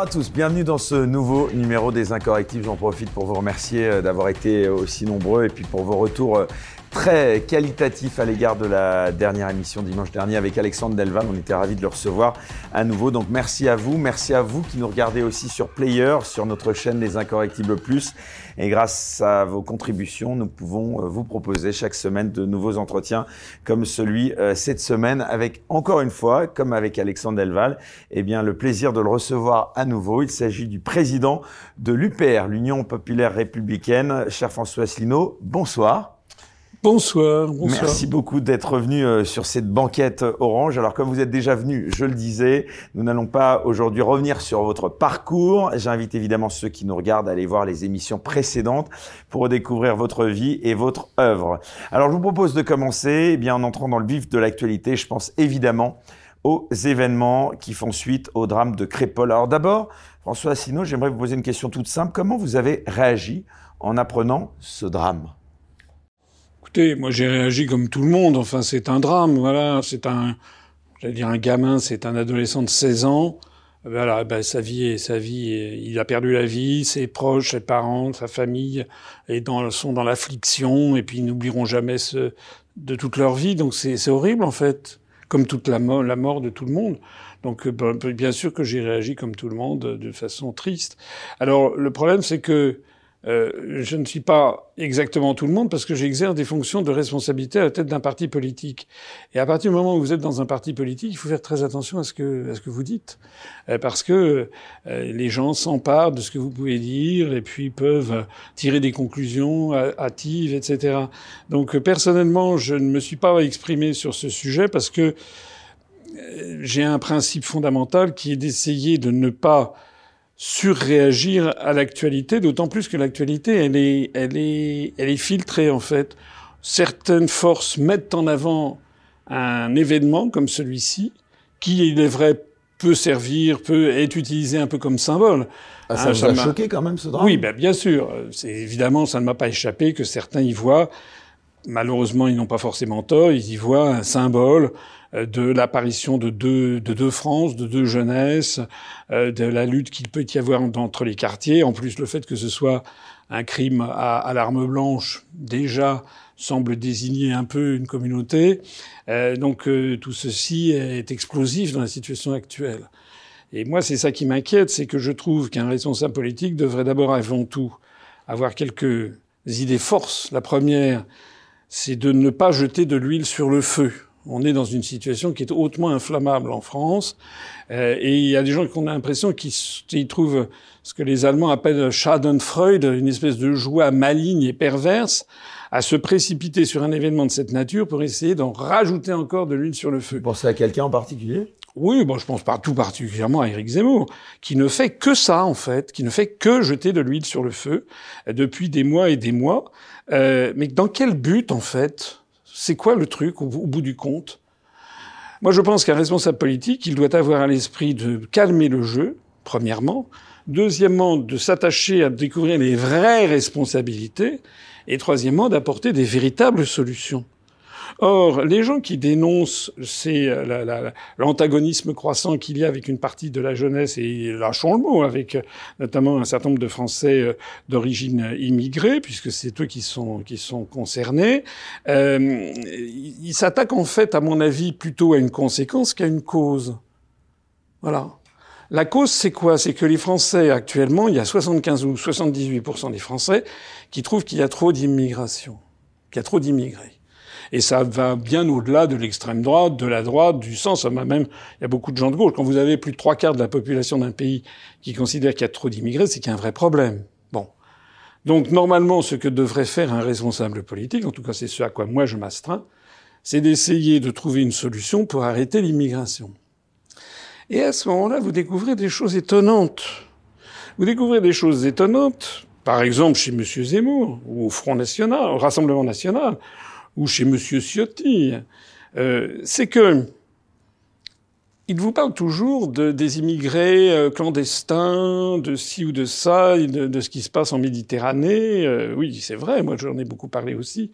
à tous, bienvenue dans ce nouveau numéro des Incorrectibles. J'en profite pour vous remercier euh, d'avoir été aussi nombreux et puis pour vos retours euh, très qualitatifs à l'égard de la dernière émission dimanche dernier avec Alexandre Delval. On était ravis de le recevoir à nouveau. Donc merci à vous, merci à vous qui nous regardez aussi sur Player, sur notre chaîne Les Incorrectibles Plus. Et grâce à vos contributions, nous pouvons euh, vous proposer chaque semaine de nouveaux entretiens comme celui euh, cette semaine avec encore une fois, comme avec Alexandre Delval, eh bien le plaisir de le recevoir à nouveau. Il s'agit du président de l'UPR, l'Union populaire républicaine, cher François Asselineau. Bonsoir. Bonsoir. Merci beaucoup d'être venu euh, sur cette banquette orange. Alors comme vous êtes déjà venu, je le disais, nous n'allons pas aujourd'hui revenir sur votre parcours. J'invite évidemment ceux qui nous regardent à aller voir les émissions précédentes pour découvrir votre vie et votre œuvre. Alors je vous propose de commencer eh bien en entrant dans le vif de l'actualité. Je pense évidemment aux événements qui font suite au drame de Crépol. Alors d'abord, François Asselineau, j'aimerais vous poser une question toute simple. Comment vous avez réagi en apprenant ce drame? Écoutez, moi j'ai réagi comme tout le monde. Enfin, c'est un drame. Voilà, c'est un, j'allais dire un gamin, c'est un adolescent de 16 ans. Voilà, ben, sa vie et sa vie, il a perdu la vie, ses proches, ses parents, sa famille sont dans l'affliction et puis ils n'oublieront jamais ce, de toute leur vie. Donc c'est horrible en fait, comme toute la, la mort de tout le monde. Donc ben, bien sûr que j'ai réagi comme tout le monde de façon triste. Alors le problème c'est que euh, je ne suis pas exactement tout le monde parce que j'exerce des fonctions de responsabilité à la tête d'un parti politique. Et à partir du moment où vous êtes dans un parti politique, il faut faire très attention à ce que, à ce que vous dites. Euh, parce que euh, les gens s'emparent de ce que vous pouvez dire et puis peuvent tirer des conclusions hâtives, etc. Donc personnellement, je ne me suis pas exprimé sur ce sujet parce que j'ai un principe fondamental qui est d'essayer de ne pas surréagir à l'actualité, d'autant plus que l'actualité, elle est, elle est, elle est filtrée en fait. Certaines forces mettent en avant un événement comme celui-ci, qui, il est vrai, peut servir, peut être utilisé un peu comme symbole. Ah, ça hein, vous a choqué quand même ce drame? Oui, ben bien sûr. C'est évidemment, ça ne m'a pas échappé que certains y voient. Malheureusement, ils n'ont pas forcément tort. Ils y voient un symbole de l'apparition de deux, de deux France, de deux jeunesses, euh, de la lutte qu'il peut y avoir entre les quartiers. En plus, le fait que ce soit un crime à, à l'arme blanche, déjà, semble désigner un peu une communauté. Euh, donc tout ceci est explosif dans la situation actuelle. Et moi, c'est ça qui m'inquiète, c'est que je trouve qu'un responsable politique devrait d'abord avant tout avoir quelques idées forces. La première, c'est de ne pas jeter de l'huile sur le feu. On est dans une situation qui est hautement inflammable en France, euh, et il y a des gens qui ont l'impression qu'ils trouvent ce que les Allemands appellent Schadenfreude, une espèce de joie maligne et perverse, à se précipiter sur un événement de cette nature pour essayer d'en rajouter encore de l'huile sur le feu. Vous pensez à quelqu'un en particulier? Oui, bon, je pense pas tout particulièrement à Éric Zemmour, qui ne fait que ça en fait, qui ne fait que jeter de l'huile sur le feu euh, depuis des mois et des mois. Euh, mais dans quel but en fait? C'est quoi le truc au, bout du compte? Moi, je pense qu'un responsable politique, il doit avoir à l'esprit de calmer le jeu, premièrement. Deuxièmement, de s'attacher à découvrir les vraies responsabilités. Et troisièmement, d'apporter des véritables solutions. Or, les gens qui dénoncent euh, l'antagonisme croissant qu'il y a avec une partie de la jeunesse, et lâchons le mot, avec euh, notamment un certain nombre de Français euh, d'origine immigrée, puisque c'est eux qui sont, concernés, ils s'attaquent en fait, à mon avis, plutôt à une conséquence qu'à une cause. Voilà. La cause, c'est quoi? C'est que les Français, actuellement, il y a 75 ou 78% des Français qui trouvent qu'il y a trop d'immigration, qu'il y a trop d'immigrés. Et ça va bien au-delà de l'extrême droite, de la droite, du sens. Même, il y a beaucoup de gens de gauche. Quand vous avez plus de trois quarts de la population d'un pays qui considère qu'il y a trop d'immigrés, c'est qu'il y a un vrai problème. Bon. Donc, normalement, ce que devrait faire un responsable politique, en tout cas, c'est ce à quoi moi je m'astreins, c'est d'essayer de trouver une solution pour arrêter l'immigration. Et à ce moment-là, vous découvrez des choses étonnantes. Vous découvrez des choses étonnantes, par exemple chez M. Zemmour, ou au Front National, au Rassemblement National, ou chez Monsieur Ciotti, euh, c'est que il vous parle toujours de, des immigrés euh, clandestins, de ci ou de ça, de, de ce qui se passe en Méditerranée. Euh, oui, c'est vrai, moi j'en ai beaucoup parlé aussi.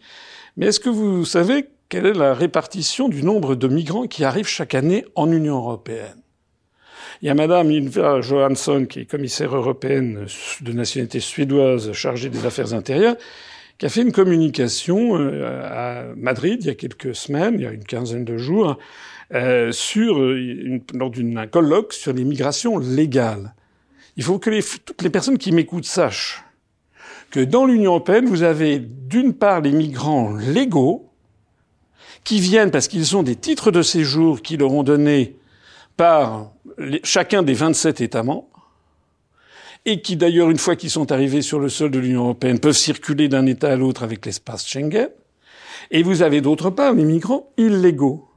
Mais est-ce que vous savez quelle est la répartition du nombre de migrants qui arrivent chaque année en Union européenne? Il y a Madame Ylva Johansson, qui est commissaire européenne de nationalité suédoise chargée des affaires intérieures, qui a fait une communication euh, à Madrid il y a quelques semaines, il y a une quinzaine de jours, euh, une, lors d'un colloque sur les migrations légales. Il faut que toutes les personnes qui m'écoutent sachent que dans l'Union européenne, vous avez d'une part les migrants légaux qui viennent parce qu'ils ont des titres de séjour qui leur ont donné par chacun des 27 États membres, et qui d'ailleurs, une fois qu'ils sont arrivés sur le sol de l'Union européenne, peuvent circuler d'un État à l'autre avec l'espace Schengen. Et vous avez d'autre part les migrants illégaux.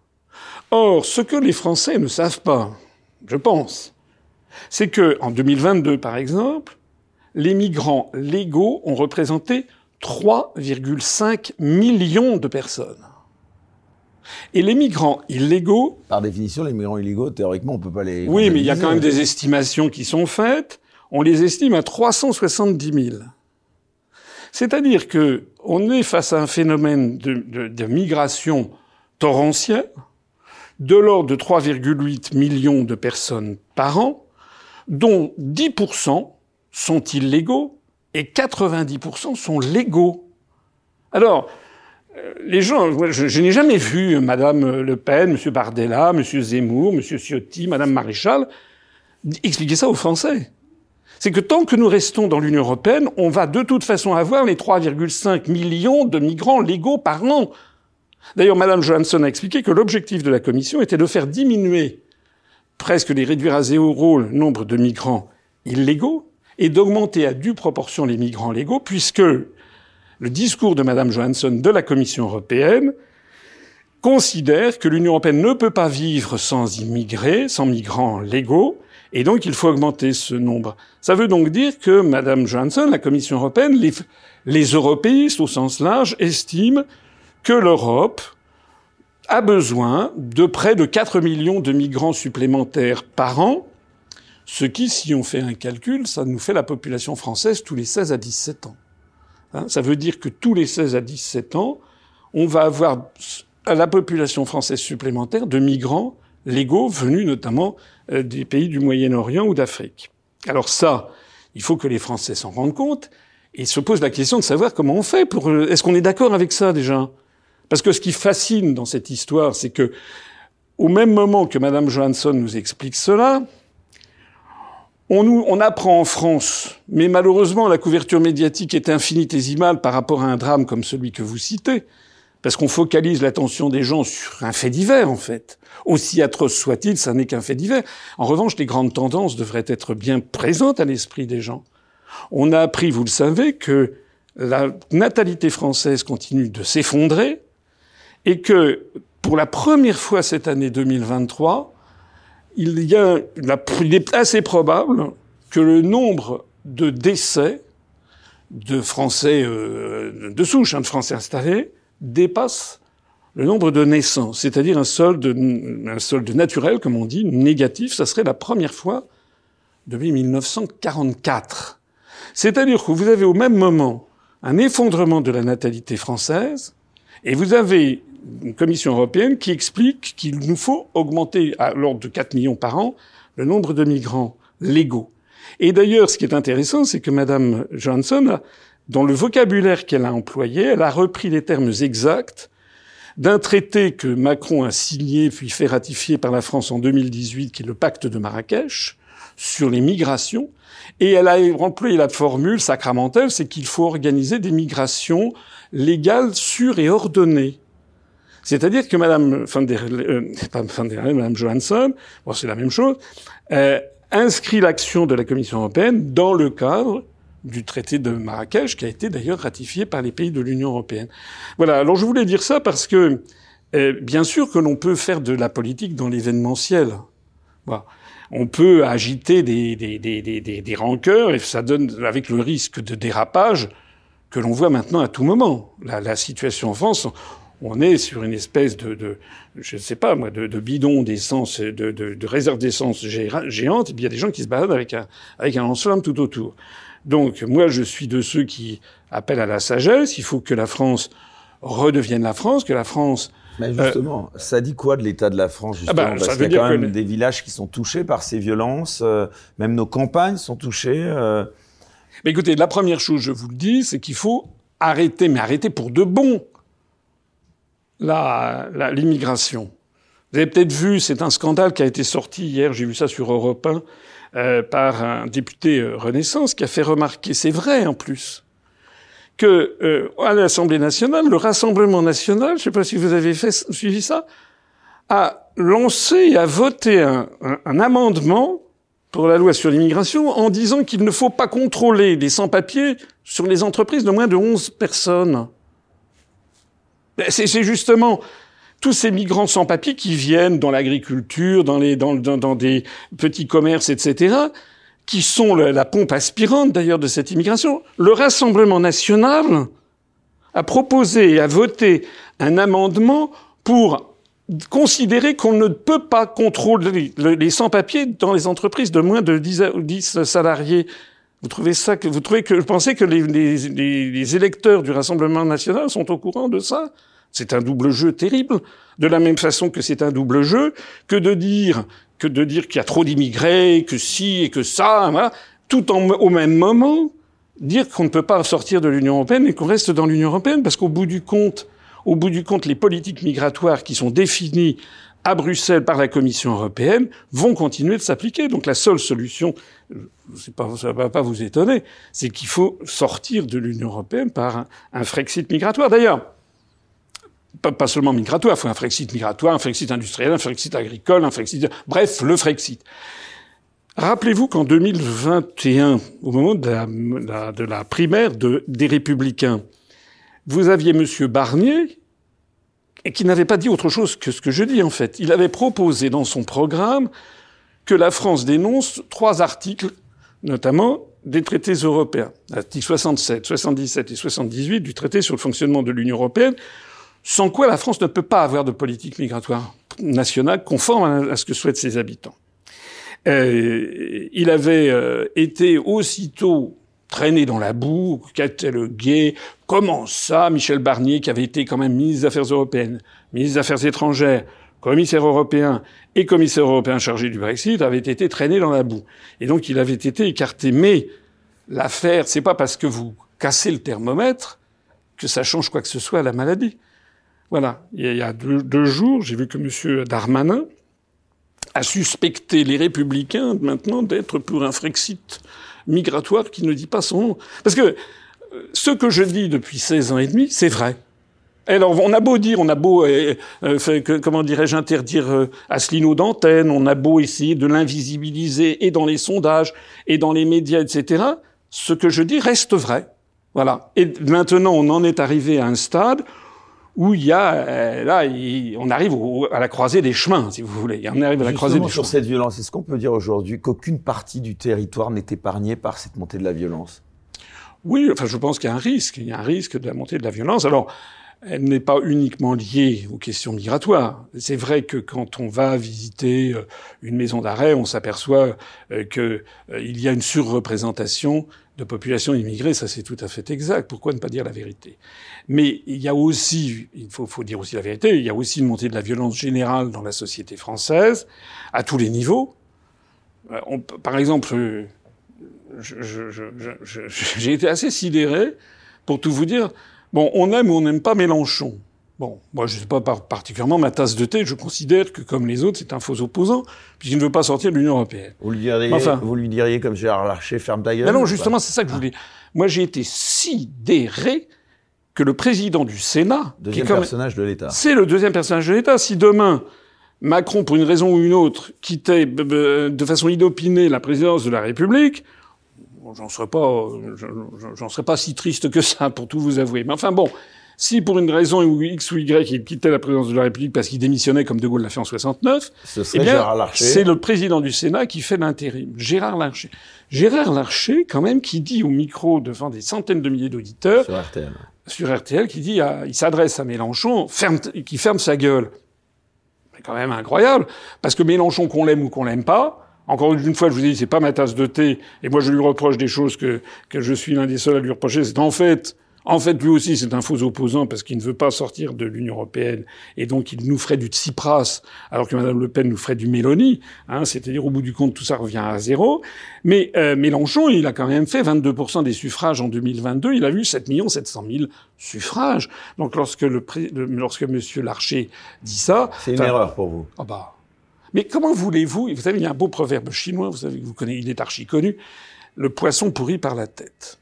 Or, ce que les Français ne savent pas, je pense, c'est que, en 2022, par exemple, les migrants légaux ont représenté 3,5 millions de personnes. Et les migrants illégaux. Par définition, les migrants illégaux, théoriquement, on peut pas les. Oui, mais il y a quand même des estimations qui sont faites. On les estime à 370 000. C'est-à-dire que on est face à un phénomène de, migration torrentielle de l'ordre de 3,8 millions de personnes par an, dont 10% sont illégaux et 90% sont légaux. Alors, euh, les gens, je, n'ai jamais vu Madame Le Pen, Monsieur Bardella, Monsieur Zemmour, Monsieur Ciotti, Madame Maréchal expliquer ça aux Français. C'est que tant que nous restons dans l'Union européenne, on va de toute façon avoir les 3,5 millions de migrants légaux par an. D'ailleurs, Madame Johansson a expliqué que l'objectif de la Commission était de faire diminuer, presque les réduire à zéro le nombre de migrants illégaux et d'augmenter à due proportion les migrants légaux, puisque le discours de Madame Johansson de la Commission européenne considère que l'Union européenne ne peut pas vivre sans immigrés, sans migrants légaux, et donc il faut augmenter ce nombre. Ça veut donc dire que Madame Johansson, la Commission européenne, les, européistes au sens large, estiment que l'Europe a besoin de près de 4 millions de migrants supplémentaires par an ce qui, si on fait un calcul, ça nous fait la population française tous les 16 à 17 ans. Hein, ça veut dire que tous les 16 à 17 ans, on va avoir à la population française supplémentaire de migrants légaux venus notamment euh, des pays du Moyen-Orient ou d'Afrique. Alors ça, il faut que les Français s'en rendent compte et se posent la question de savoir comment on fait pour. Euh, est-ce qu'on est d'accord avec ça déjà? Parce que ce qui fascine dans cette histoire, c'est que au même moment que Madame Johansson nous explique cela, on, nous, on apprend en France, mais malheureusement la couverture médiatique est infinitésimale par rapport à un drame comme celui que vous citez, parce qu'on focalise l'attention des gens sur un fait divers en fait. Aussi atroce soit-il, ça n'est qu'un fait divers. En revanche, les grandes tendances devraient être bien présentes à l'esprit des gens. On a appris, vous le savez, que la natalité française continue de s'effondrer et que pour la première fois cette année 2023, il, y a, il est assez probable que le nombre de décès de Français euh, de souche, hein, de Français installés, dépasse le nombre de naissances, c'est-à-dire un solde, un solde naturel, comme on dit, négatif. Ça serait la première fois depuis 1944. C'est-à-dire que vous avez au même moment un effondrement de la natalité française et vous avez une commission européenne qui explique qu'il nous faut augmenter à l'ordre de 4 millions par an le nombre de migrants légaux. Et d'ailleurs, ce qui est intéressant, c'est que Madame Johansson, dans le vocabulaire qu'elle a employé, elle a repris les termes exacts d'un traité que Macron a signé puis fait ratifier par la France en 2018, qui est le pacte de Marrakech, sur les migrations, et elle a employé la formule sacramentelle, c'est qu'il faut organiser des migrations légales, sûres et ordonnées. C'est-à-dire que Madame van der, euh, pas Madame Johansson, bon, c'est la même chose, euh, inscrit l'action de la Commission européenne dans le cadre du traité de Marrakech, qui a été d'ailleurs ratifié par les pays de l'Union européenne. Voilà. Alors je voulais dire ça parce que, euh, bien sûr que l'on peut faire de la politique dans l'événementiel. Voilà. On peut agiter des, des, des, des, des rancœurs et ça donne, avec le risque de dérapage que l'on voit maintenant à tout moment. La, la situation en France, on est sur une espèce de, de je ne sais pas moi, de, de bidon d'essence, de, de, de, réserve d'essence géante, et puis il y a des gens qui se baladent avec un, avec un lance-flamme tout autour. Donc moi, je suis de ceux qui appellent à la sagesse. Il faut que la France redevienne la France, que la France Mais justement, ça dit quoi de l'état de la France justement ah bah, Parce qu'il y a quand même des villages qui sont touchés par ces violences, même nos campagnes sont touchées. Mais écoutez, la première chose, je vous le dis, c'est qu'il faut arrêter, mais arrêter pour de bon, l'immigration. Vous avez peut-être vu, c'est un scandale qui a été sorti hier, j'ai vu ça sur Europe 1, euh, par un député euh, Renaissance qui a fait remarquer, c'est vrai en plus, que euh, à l'Assemblée nationale, le Rassemblement national, je ne sais pas si vous avez suivi ça, a lancé et a voté un, un amendement pour la loi sur l'immigration en disant qu'il ne faut pas contrôler les sans-papiers sur les entreprises de moins de 11 personnes. C'est justement tous ces migrants sans papiers qui viennent dans l'agriculture, dans, dans, dans, des petits commerces, etc., qui sont la pompe aspirante d'ailleurs de cette immigration. Le Rassemblement national a proposé et a voté un amendement pour considérer qu'on ne peut pas contrôler les sans-papiers dans les entreprises de moins de 10, 10 salariés. Vous trouvez ça que vous trouvez que vous pensez que les, les, les électeurs du Rassemblement national sont au courant de ça? C'est un double jeu terrible. De la même façon que c'est un double jeu que de dire que de dire qu'il y a trop d'immigrés, que si et que ça, voilà, tout en, au même moment dire qu'on ne peut pas sortir de l'Union européenne et qu'on reste dans l'Union européenne parce qu'au bout du compte, au bout du compte, les politiques migratoires qui sont définies à Bruxelles par la Commission européenne vont continuer de s'appliquer. Donc la seule solution, pas, ça ne va pas vous étonner, c'est qu'il faut sortir de l'Union européenne par un Frexit migratoire. D'ailleurs, pas, seulement migratoire, il faut un Frexit migratoire, un Frexit industriel, un Frexit agricole, un Frexit... Bref, le Frexit. Rappelez-vous qu'en 2021, au moment de la, primaire de, des Républicains, vous aviez M. Barnier, qui n'avait pas dit autre chose que ce que je dis en fait. Il avait proposé dans son programme que la France dénonce trois articles, notamment des traités européens, articles 67, 77 et 78 du traité sur le fonctionnement de l'Union européenne, sans quoi la France ne peut pas avoir de politique migratoire nationale conforme à ce que souhaitent ses habitants. Euh, il avait euh, été aussitôt traîné dans la boue, gay, comment ça, Michel Barnier, qui avait été quand même ministre des Affaires européennes, ministre des Affaires étrangères, commissaire européen et commissaire européen chargé du Brexit, avait été traîné dans la boue. Et donc il avait été écarté. Mais l'affaire, c'est pas parce que vous cassez le thermomètre que ça change quoi que ce soit à la maladie. Voilà. Il y a deux, jours, j'ai vu que M. Darmanin a suspecté les républicains maintenant d'être pour un Frexit migratoire qui ne dit pas son nom. Parce que euh, ce que je dis depuis 16 ans et demi, c'est vrai. Alors, on a beau dire, on a beau, euh, euh, comment dirais-je, interdire Asselineau d'antenne, on a beau essayer de l'invisibiliser et dans les sondages et dans les médias, etc. Ce que je dis reste vrai. Voilà. Et maintenant, on en est arrivé à un stade où il y a euh, là, on arrive à la croisée des chemins, si vous voulez. On arrive à la croisée des sur cette violence, est-ce qu'on peut dire aujourd'hui qu'aucune partie du territoire n'est épargnée par cette montée de la violence? Oui, enfin, je pense qu'il y a un risque. Il y a un risque de la montée de la violence. Alors, elle n'est pas uniquement liée aux questions migratoires. C'est vrai que quand on va visiter euh, une maison d'arrêt, on s'aperçoit euh, qu'il y a une surreprésentation de population immigrée, ça c'est tout à fait exact. Pourquoi ne pas dire la vérité? Mais il y a aussi, il faut, faut, dire aussi la vérité, il y a aussi une montée de la violence générale dans la société française, à tous les niveaux. Euh, par exemple, euh, j'ai été assez sidéré, pour tout vous dire, bon, on aime ou on n'aime pas Mélenchon. Bon, moi, je sais pas particulièrement ma tasse de thé. Je considère que, comme les autres, c'est un faux opposant, puisqu'il ne veut pas sortir de l'Union européenne. Vous lui diriez, vous lui diriez comme Gérard Larcher, ferme ta gueule. non, justement, c'est ça que je voulais. Moi, j'ai été sidéré que le président du Sénat, deuxième personnage de l'État, c'est le deuxième personnage de l'État. Si demain Macron, pour une raison ou une autre, quittait de façon inopinée la présidence de la République, j'en serais pas, j'en serais pas si triste que ça, pour tout vous avouer. Mais enfin bon, si pour une raison X ou Y, il quittait la présidence de la République parce qu'il démissionnait comme De Gaulle l'a fait en 69, eh bien, c'est le président du Sénat qui fait l'intérim, Gérard Larcher. Gérard Larcher, quand même, qui dit au micro devant des centaines de milliers d'auditeurs, sur RTL, sur RTL, qui dit, il s'adresse à Mélenchon, ferme, qui ferme sa gueule. C'est quand même incroyable, parce que Mélenchon, qu'on l'aime ou qu'on l'aime pas, encore une fois, je vous dis, c'est pas ma tasse de thé, et moi je lui reproche des choses que, que je suis l'un des seuls à lui reprocher, c'est en fait, En fait, lui aussi, c'est un faux opposant parce qu'il ne veut pas sortir de l'Union européenne et donc il nous ferait du Tsipras alors que Mme Le Pen nous ferait du Mélanie. Hein, C'est-à-dire, au bout du compte, tout ça revient à zéro. Mais euh, Mélenchon, il a quand même fait 22% des suffrages en 2022. Il a eu 7 700 000 suffrages. Donc lorsque, le, lorsque M. Larcher dit ça... C'est une erreur pour vous. Ah bah... Mais comment voulez-vous Vous savez, il y a un beau proverbe chinois, vous savez, vous connaissez, il est archi connu. Le poisson pourri par la tête.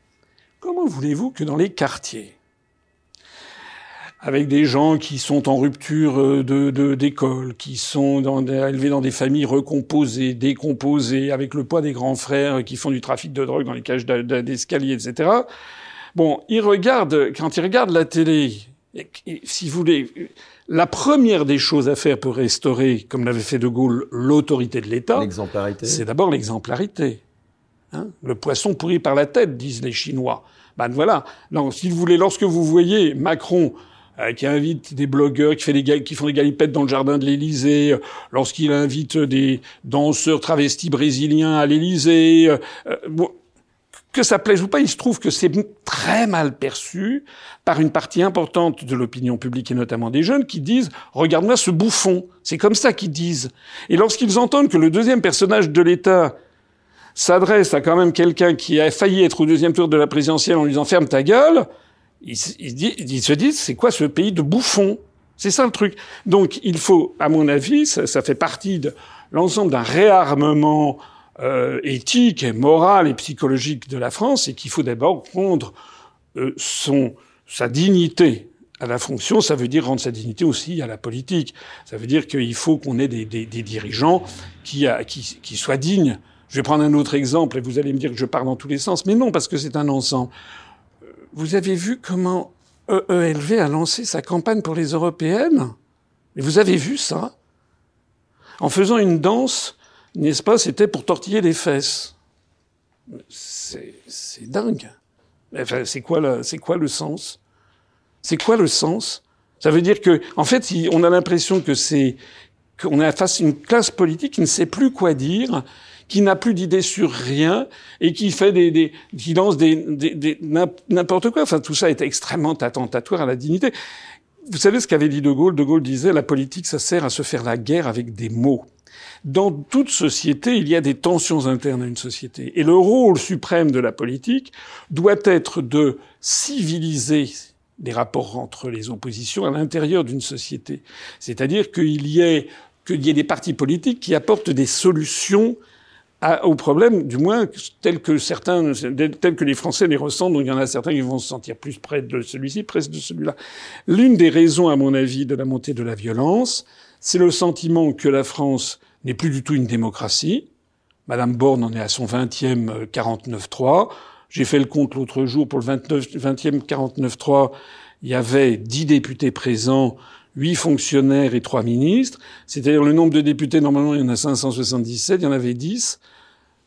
Comment voulez-vous que dans les quartiers, avec des gens qui sont en rupture euh, de d'école, qui sont élevés dans des familles recomposées, décomposées, avec le poids des grands frères qui font du trafic de drogue dans les cages d'escalier, etc. Bon, ils regardent, quand ils regardent la télé, si vous voulez, la première des choses à faire pour restaurer, comme l'avait fait De Gaulle, l'autorité de l'État, c'est d'abord l'exemplarité. Hein le poisson pourri par la tête, disent les Chinois. Ben voilà. Non, si vous voulez, lorsque vous voyez Macron euh, qui invite des blogueurs qui, fait des, qui font des galipettes dans le jardin de l'Élysée, euh, lorsqu'il invite des danseurs travestis brésiliens à l'Élysée, euh, que ça plaise ou pas, il se trouve que c'est très mal perçu par une partie importante de l'opinion publique et notamment des jeunes qui disent regarde-moi ce bouffon. C'est comme ça qu'ils disent. Et lorsqu'ils entendent que le deuxième personnage de l'État s'adresse à quand même quelqu'un qui a failli être au deuxième tour de la présidentielle en lui disant ferme ta gueule, il, se dit c'est quoi ce pays de bouffons? C'est ça le truc. Donc il faut, à mon avis, ça, fait partie de l'ensemble d'un réarmement euh, éthique, et moral et psychologique de la France, et qu'il faut d'abord rendre euh, son sa dignité à la fonction, ça veut dire rendre sa dignité aussi à la politique. Ça veut dire qu'il faut qu'on ait des, des, des, dirigeants qui, qui, qui soient dignes je vais prendre un autre exemple et vous allez me dire que je pars dans tous les sens, mais non, parce que c'est un ensemble. Euh, vous avez vu comment EELV a lancé sa campagne pour les européennes? Et vous avez vu ça? En faisant une danse, n'est-ce pas, c'était pour tortiller les fesses. C'est dingue. Enfin, c'est quoi, c'est quoi le sens? C'est quoi le sens? Ça veut dire que, en fait, on a l'impression que c'est qu'on est face à une classe politique qui ne sait plus quoi dire qui n'a plus d'idées sur rien et qui fait des, des qui lance des, des, n'importe quoi. Enfin, tout ça est extrêmement attentatoire à la dignité. Vous savez ce qu'avait dit De Gaulle? De Gaulle disait la politique, ça sert à se faire la guerre avec des mots. Dans toute société, il y a des tensions internes à une société. Et le rôle suprême de la politique doit être de civiliser les rapports entre les oppositions à l'intérieur d'une société. C'est-à-dire qu'il y ait qu'il y ait des partis politiques qui apportent des solutions au problème, du moins tel que certains, tel que les Français les ressentent. Donc il y en a certains qui vont se sentir plus près de celui-ci, près de celui-là. L'une des raisons, à mon avis, de la montée de la violence, c'est le sentiment que la France n'est plus du tout une démocratie. Madame Borne en est à son 20e 49-3. J'ai fait le compte l'autre jour pour le 29, 20e 49-3. Il y avait 10 députés présents, 8 fonctionnaires et 3 ministres. C'est-à-dire le nombre de députés, normalement, il y en a 577, il y en avait 10.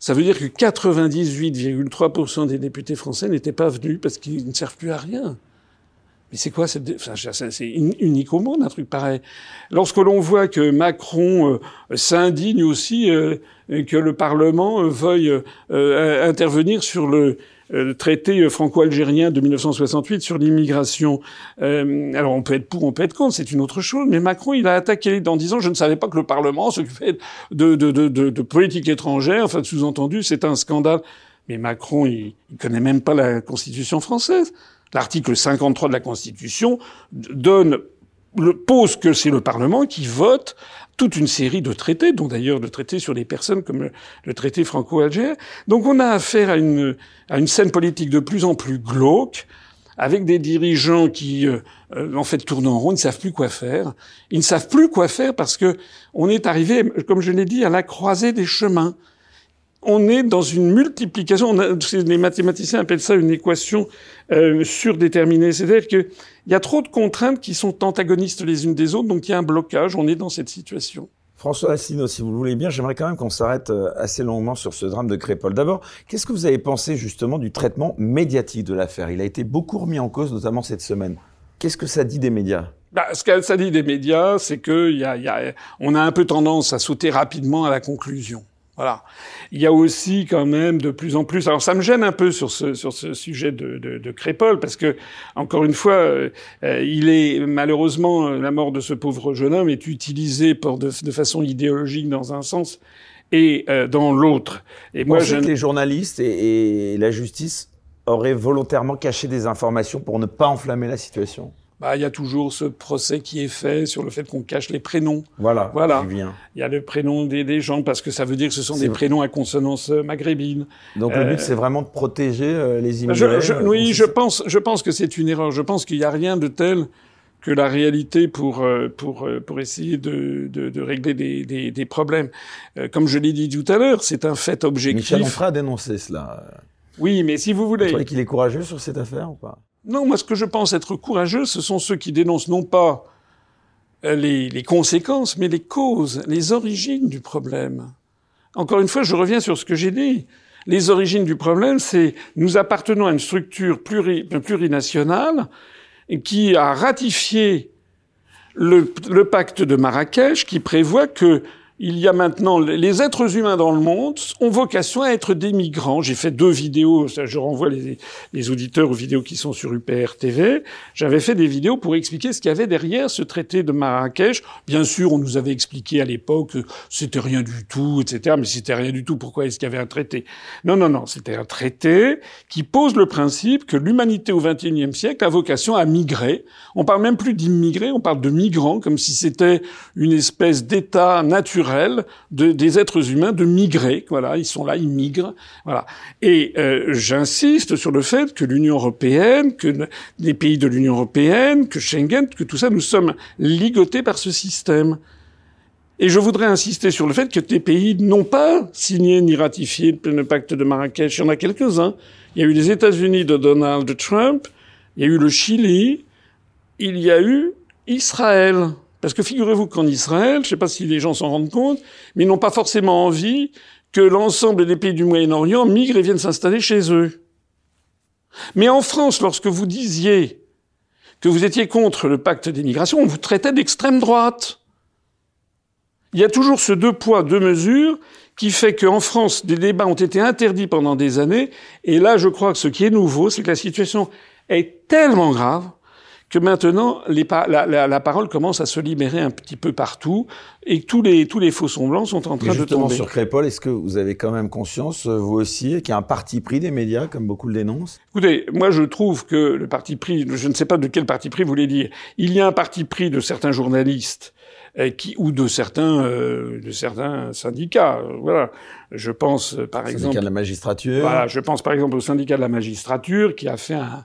Ça veut dire que 98,3% des députés français n'étaient pas venus parce qu'ils ne servent plus à rien. Mais c'est quoi cette... Enfin, c'est unique au monde, un truc pareil. Lorsque l'on voit que Macron euh, s'indigne aussi euh, que le Parlement euh, veuille intervenir sur le, le traité franco-algérien de 1968 sur l'immigration. Euh, alors on peut être pour, on peut être contre, c'est une autre chose. Mais Macron, il a attaqué en disant je ne savais pas que le Parlement s'occupait de, de, de, de, politique étrangère. Enfin, sous-entendu, c'est un scandale. Mais Macron, il, il connaît même pas la Constitution française. L'article 53 de la Constitution donne pose que c'est le Parlement qui vote toute une série de traités, dont d'ailleurs le traité sur les personnes comme le, traité franco-algérien. Donc on a affaire à une, à une scène politique de plus en plus glauque, avec des dirigeants qui euh, euh, en fait tournent en rond, ne savent plus quoi faire. Ils ne savent plus quoi faire parce que on est arrivé, comme je l'ai dit, à la croisée des chemins on est dans une multiplication. les mathématiciens appellent ça une équation euh, surdéterminée. C'est-à-dire qu'il y a trop de contraintes qui sont antagonistes les unes des autres, donc il y a un blocage. On est dans cette situation. François Asselineau, si vous le voulez bien, j'aimerais quand même qu'on s'arrête euh, assez longuement sur ce drame de Crépol. D'abord, qu'est-ce que vous avez pensé justement du traitement médiatique de l'affaire? Il a été beaucoup remis en cause, notamment cette semaine. Qu'est-ce que ça dit des médias? Bah, ce que ça dit des médias, c'est que y a, y a, on a un peu tendance à sauter rapidement à la conclusion. Voilà. Il y a aussi quand même de plus en plus. Alors ça me gêne un peu sur ce sur ce sujet de, de, de Crépol parce que encore une fois, euh, il est malheureusement la mort de ce pauvre jeune homme est utilisée pour de, de façon idéologique dans un sens et euh, dans l'autre. Et moi, je... que les journalistes et, et la justice auraient volontairement caché des informations pour ne pas enflammer la situation? Bah, il y a toujours ce procès qui est fait sur le fait qu'on cache les prénoms. Voilà. Voilà. Il y a le prénom des, des, gens parce que ça veut dire que ce sont des prénoms à consonance euh, maghrébine. Donc le but euh, c'est vraiment de protéger euh, les immigrés. oui, je pense, je pense que c'est une erreur. Je pense qu'il n'y a rien de tel que la réalité pour pour pour essayer de de, de régler des, des, des problèmes. Comme je l'ai dit tout à l'heure, c'est un fait objectif. Michel Onfray a dénoncé cela. Oui, mais si vous voulez. Vous trouvez qu'il est courageux sur cette affaire ou pas? Non, moi, ce que je pense être courageux, ce sont ceux qui dénoncent non pas euh, les, conséquences, mais les causes, les origines du problème. Encore une fois, je reviens sur ce que j'ai dit. Les origines du problème, c'est nous appartenons à une structure plurinationale qui a ratifié le, pacte de Marrakech qui prévoit que il y a maintenant les êtres humains dans le monde ont vocation à être des migrants. J'ai fait deux vidéos, je renvoie les, auditeurs aux vidéos qui sont sur UPR TV. J'avais fait des vidéos pour expliquer ce qu'il y avait derrière ce traité de Marrakech. Bien sûr, on nous avait expliqué à l'époque que c'était rien du tout, etc. Mais c'était rien du tout. Pourquoi est-ce qu'il y avait un traité? Non, non, non. C'était un traité qui pose le principe que l'humanité au XXIe siècle a vocation à migrer. On parle même plus d'immigrés, on parle de migrants, comme si c'était une espèce d'état naturel de, des êtres humains de migrer. Voilà, ils sont là, ils migrent. Voilà. Et euh, j'insiste sur le fait que l'Union européenne, que les pays de l'Union européenne, que Schengen, que tout ça, nous sommes ligotés par ce système. Et je voudrais insister sur le fait que les pays n'ont pas signé ni ratifié le pacte de Marrakech. Il y en a quelques-uns. Il y a eu les États-Unis de Donald Trump, il y a eu le Chili, il y a eu Israël. Parce que figurez-vous qu'en Israël, je ne sais pas si les gens s'en rendent compte, mais ils n'ont pas forcément envie que l'ensemble des pays du Moyen-Orient migrent et viennent s'installer chez eux. Mais en France, lorsque vous disiez que vous étiez contre le pacte d'immigration, on vous traitait d'extrême droite. Il y a toujours ce deux poids, deux mesures qui fait qu'en France, des débats ont été interdits pendant des années. Et là, je crois que ce qui est nouveau, c'est que la situation est tellement grave que maintenant la, parole commence à se libérer un petit peu partout et tous les tous les faux semblants sont en train de tomber. sur Crépol, est-ce que vous avez quand même conscience, euh, vous aussi, qu'il y a un parti pris des médias, comme beaucoup le dénoncent? Écoutez, moi je trouve que le parti pris, je ne sais pas de quel parti pris vous voulez dire, il y a un parti pris de certains journalistes euh, qui ou de certains euh, de certains syndicats. Voilà, je pense par exemple. Syndicat de la magistrature. Voilà, je pense par exemple au syndicat de la magistrature qui a fait un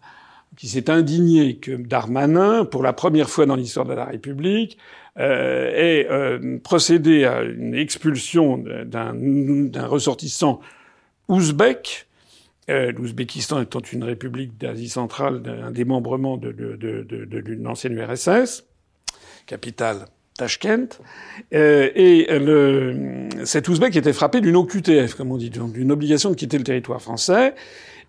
qui s'est indigné que Darmanin, pour la première fois dans l'histoire de la République, euh, ait euh, procédé à une expulsion d'un ressortissant ouzbek, euh, l'Ouzbékistan étant une république d'Asie centrale, un démembrement de, de, de, de l'ancienne URSS, capitale Tashkent, euh, et le, cet Ouzbek était frappé d'une OQTF, comme on dit, d'une obligation de quitter le territoire français,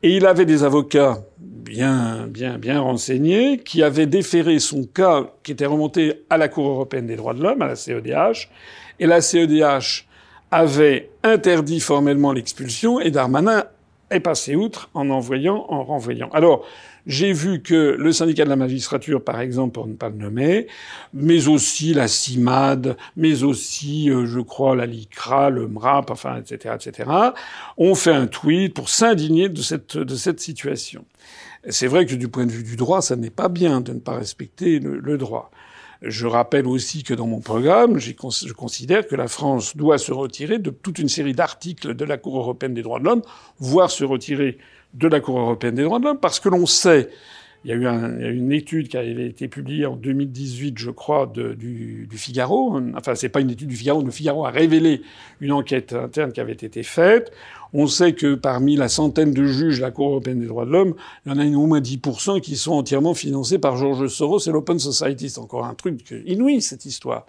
et il avait des avocats bien, bien, bien renseignés qui avaient déféré son cas qui était remonté à la Cour européenne des droits de l'homme, à la CEDH. Et la CEDH avait interdit formellement l'expulsion et Darmanin est passé outre en envoyant, en renvoyant. Alors, j'ai vu que le syndicat de la magistrature, par exemple, pour ne pas le nommer, mais aussi la CIMAD, mais aussi, euh, je crois, la LICRA, le MRAP, enfin, etc., etc., ont fait un tweet pour s'indigner de cette, de cette situation. C'est vrai que du point de vue du droit, ça n'est pas bien de ne pas respecter le, droit. Je rappelle aussi que dans mon programme, je considère que la France doit se retirer de toute une série d'articles de la Cour européenne des droits de l'homme, voire se retirer de la Cour européenne des droits de l'homme, parce que l'on sait, il y, a eu une étude qui avait été publiée en 2018, je crois, du, Figaro. Enfin, c'est pas une étude du Figaro. Le Figaro a révélé une enquête interne qui avait été faite. On sait que parmi la centaine de juges de la Cour européenne des droits de l'homme, il y en a au moins 10% qui sont entièrement financés par Georges Soros et l'Open Society. C'est encore un truc inouï, cette histoire.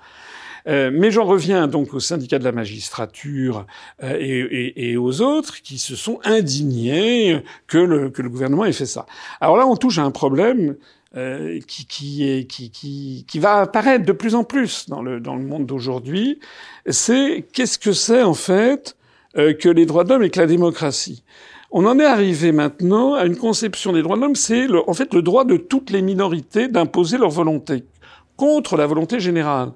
Euh, mais j'en reviens donc au syndicat de la magistrature euh, et, et, aux autres qui se sont indignés que le, que le gouvernement ait fait ça. Alors là, on touche à un problème euh, qui, qui, est, qui, qui, qui, va apparaître de plus en plus dans le, dans le monde d'aujourd'hui. C'est qu'est-ce que c'est en fait euh, que les droits de l'homme et que la démocratie? On en est arrivé maintenant à une conception des droits de l'homme, c'est en fait le droit de toutes les minorités d'imposer leur volonté contre la volonté générale.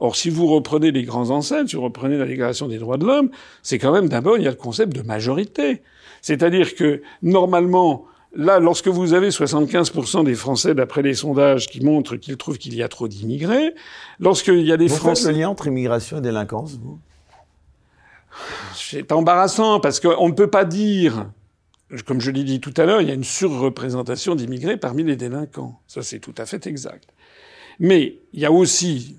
Or, si vous reprenez les grands ancêtres, si vous reprenez la Déclaration des droits de l'homme, c'est quand même d'abord, il y a le concept de majorité. C'est-à-dire que, normalement, là, lorsque vous avez 75% des Français, d'après les sondages, qui montrent qu'ils trouvent qu'il y a trop d'immigrés, lorsqu'il y a des vous Français... Faites le lien entre immigration et délinquance, vous? C'est embarrassant, parce qu'on ne peut pas dire comme je l'ai dit tout à l'heure, il y a une surreprésentation d'immigrés parmi les délinquants. Ça, c'est tout à fait exact. Mais il y a aussi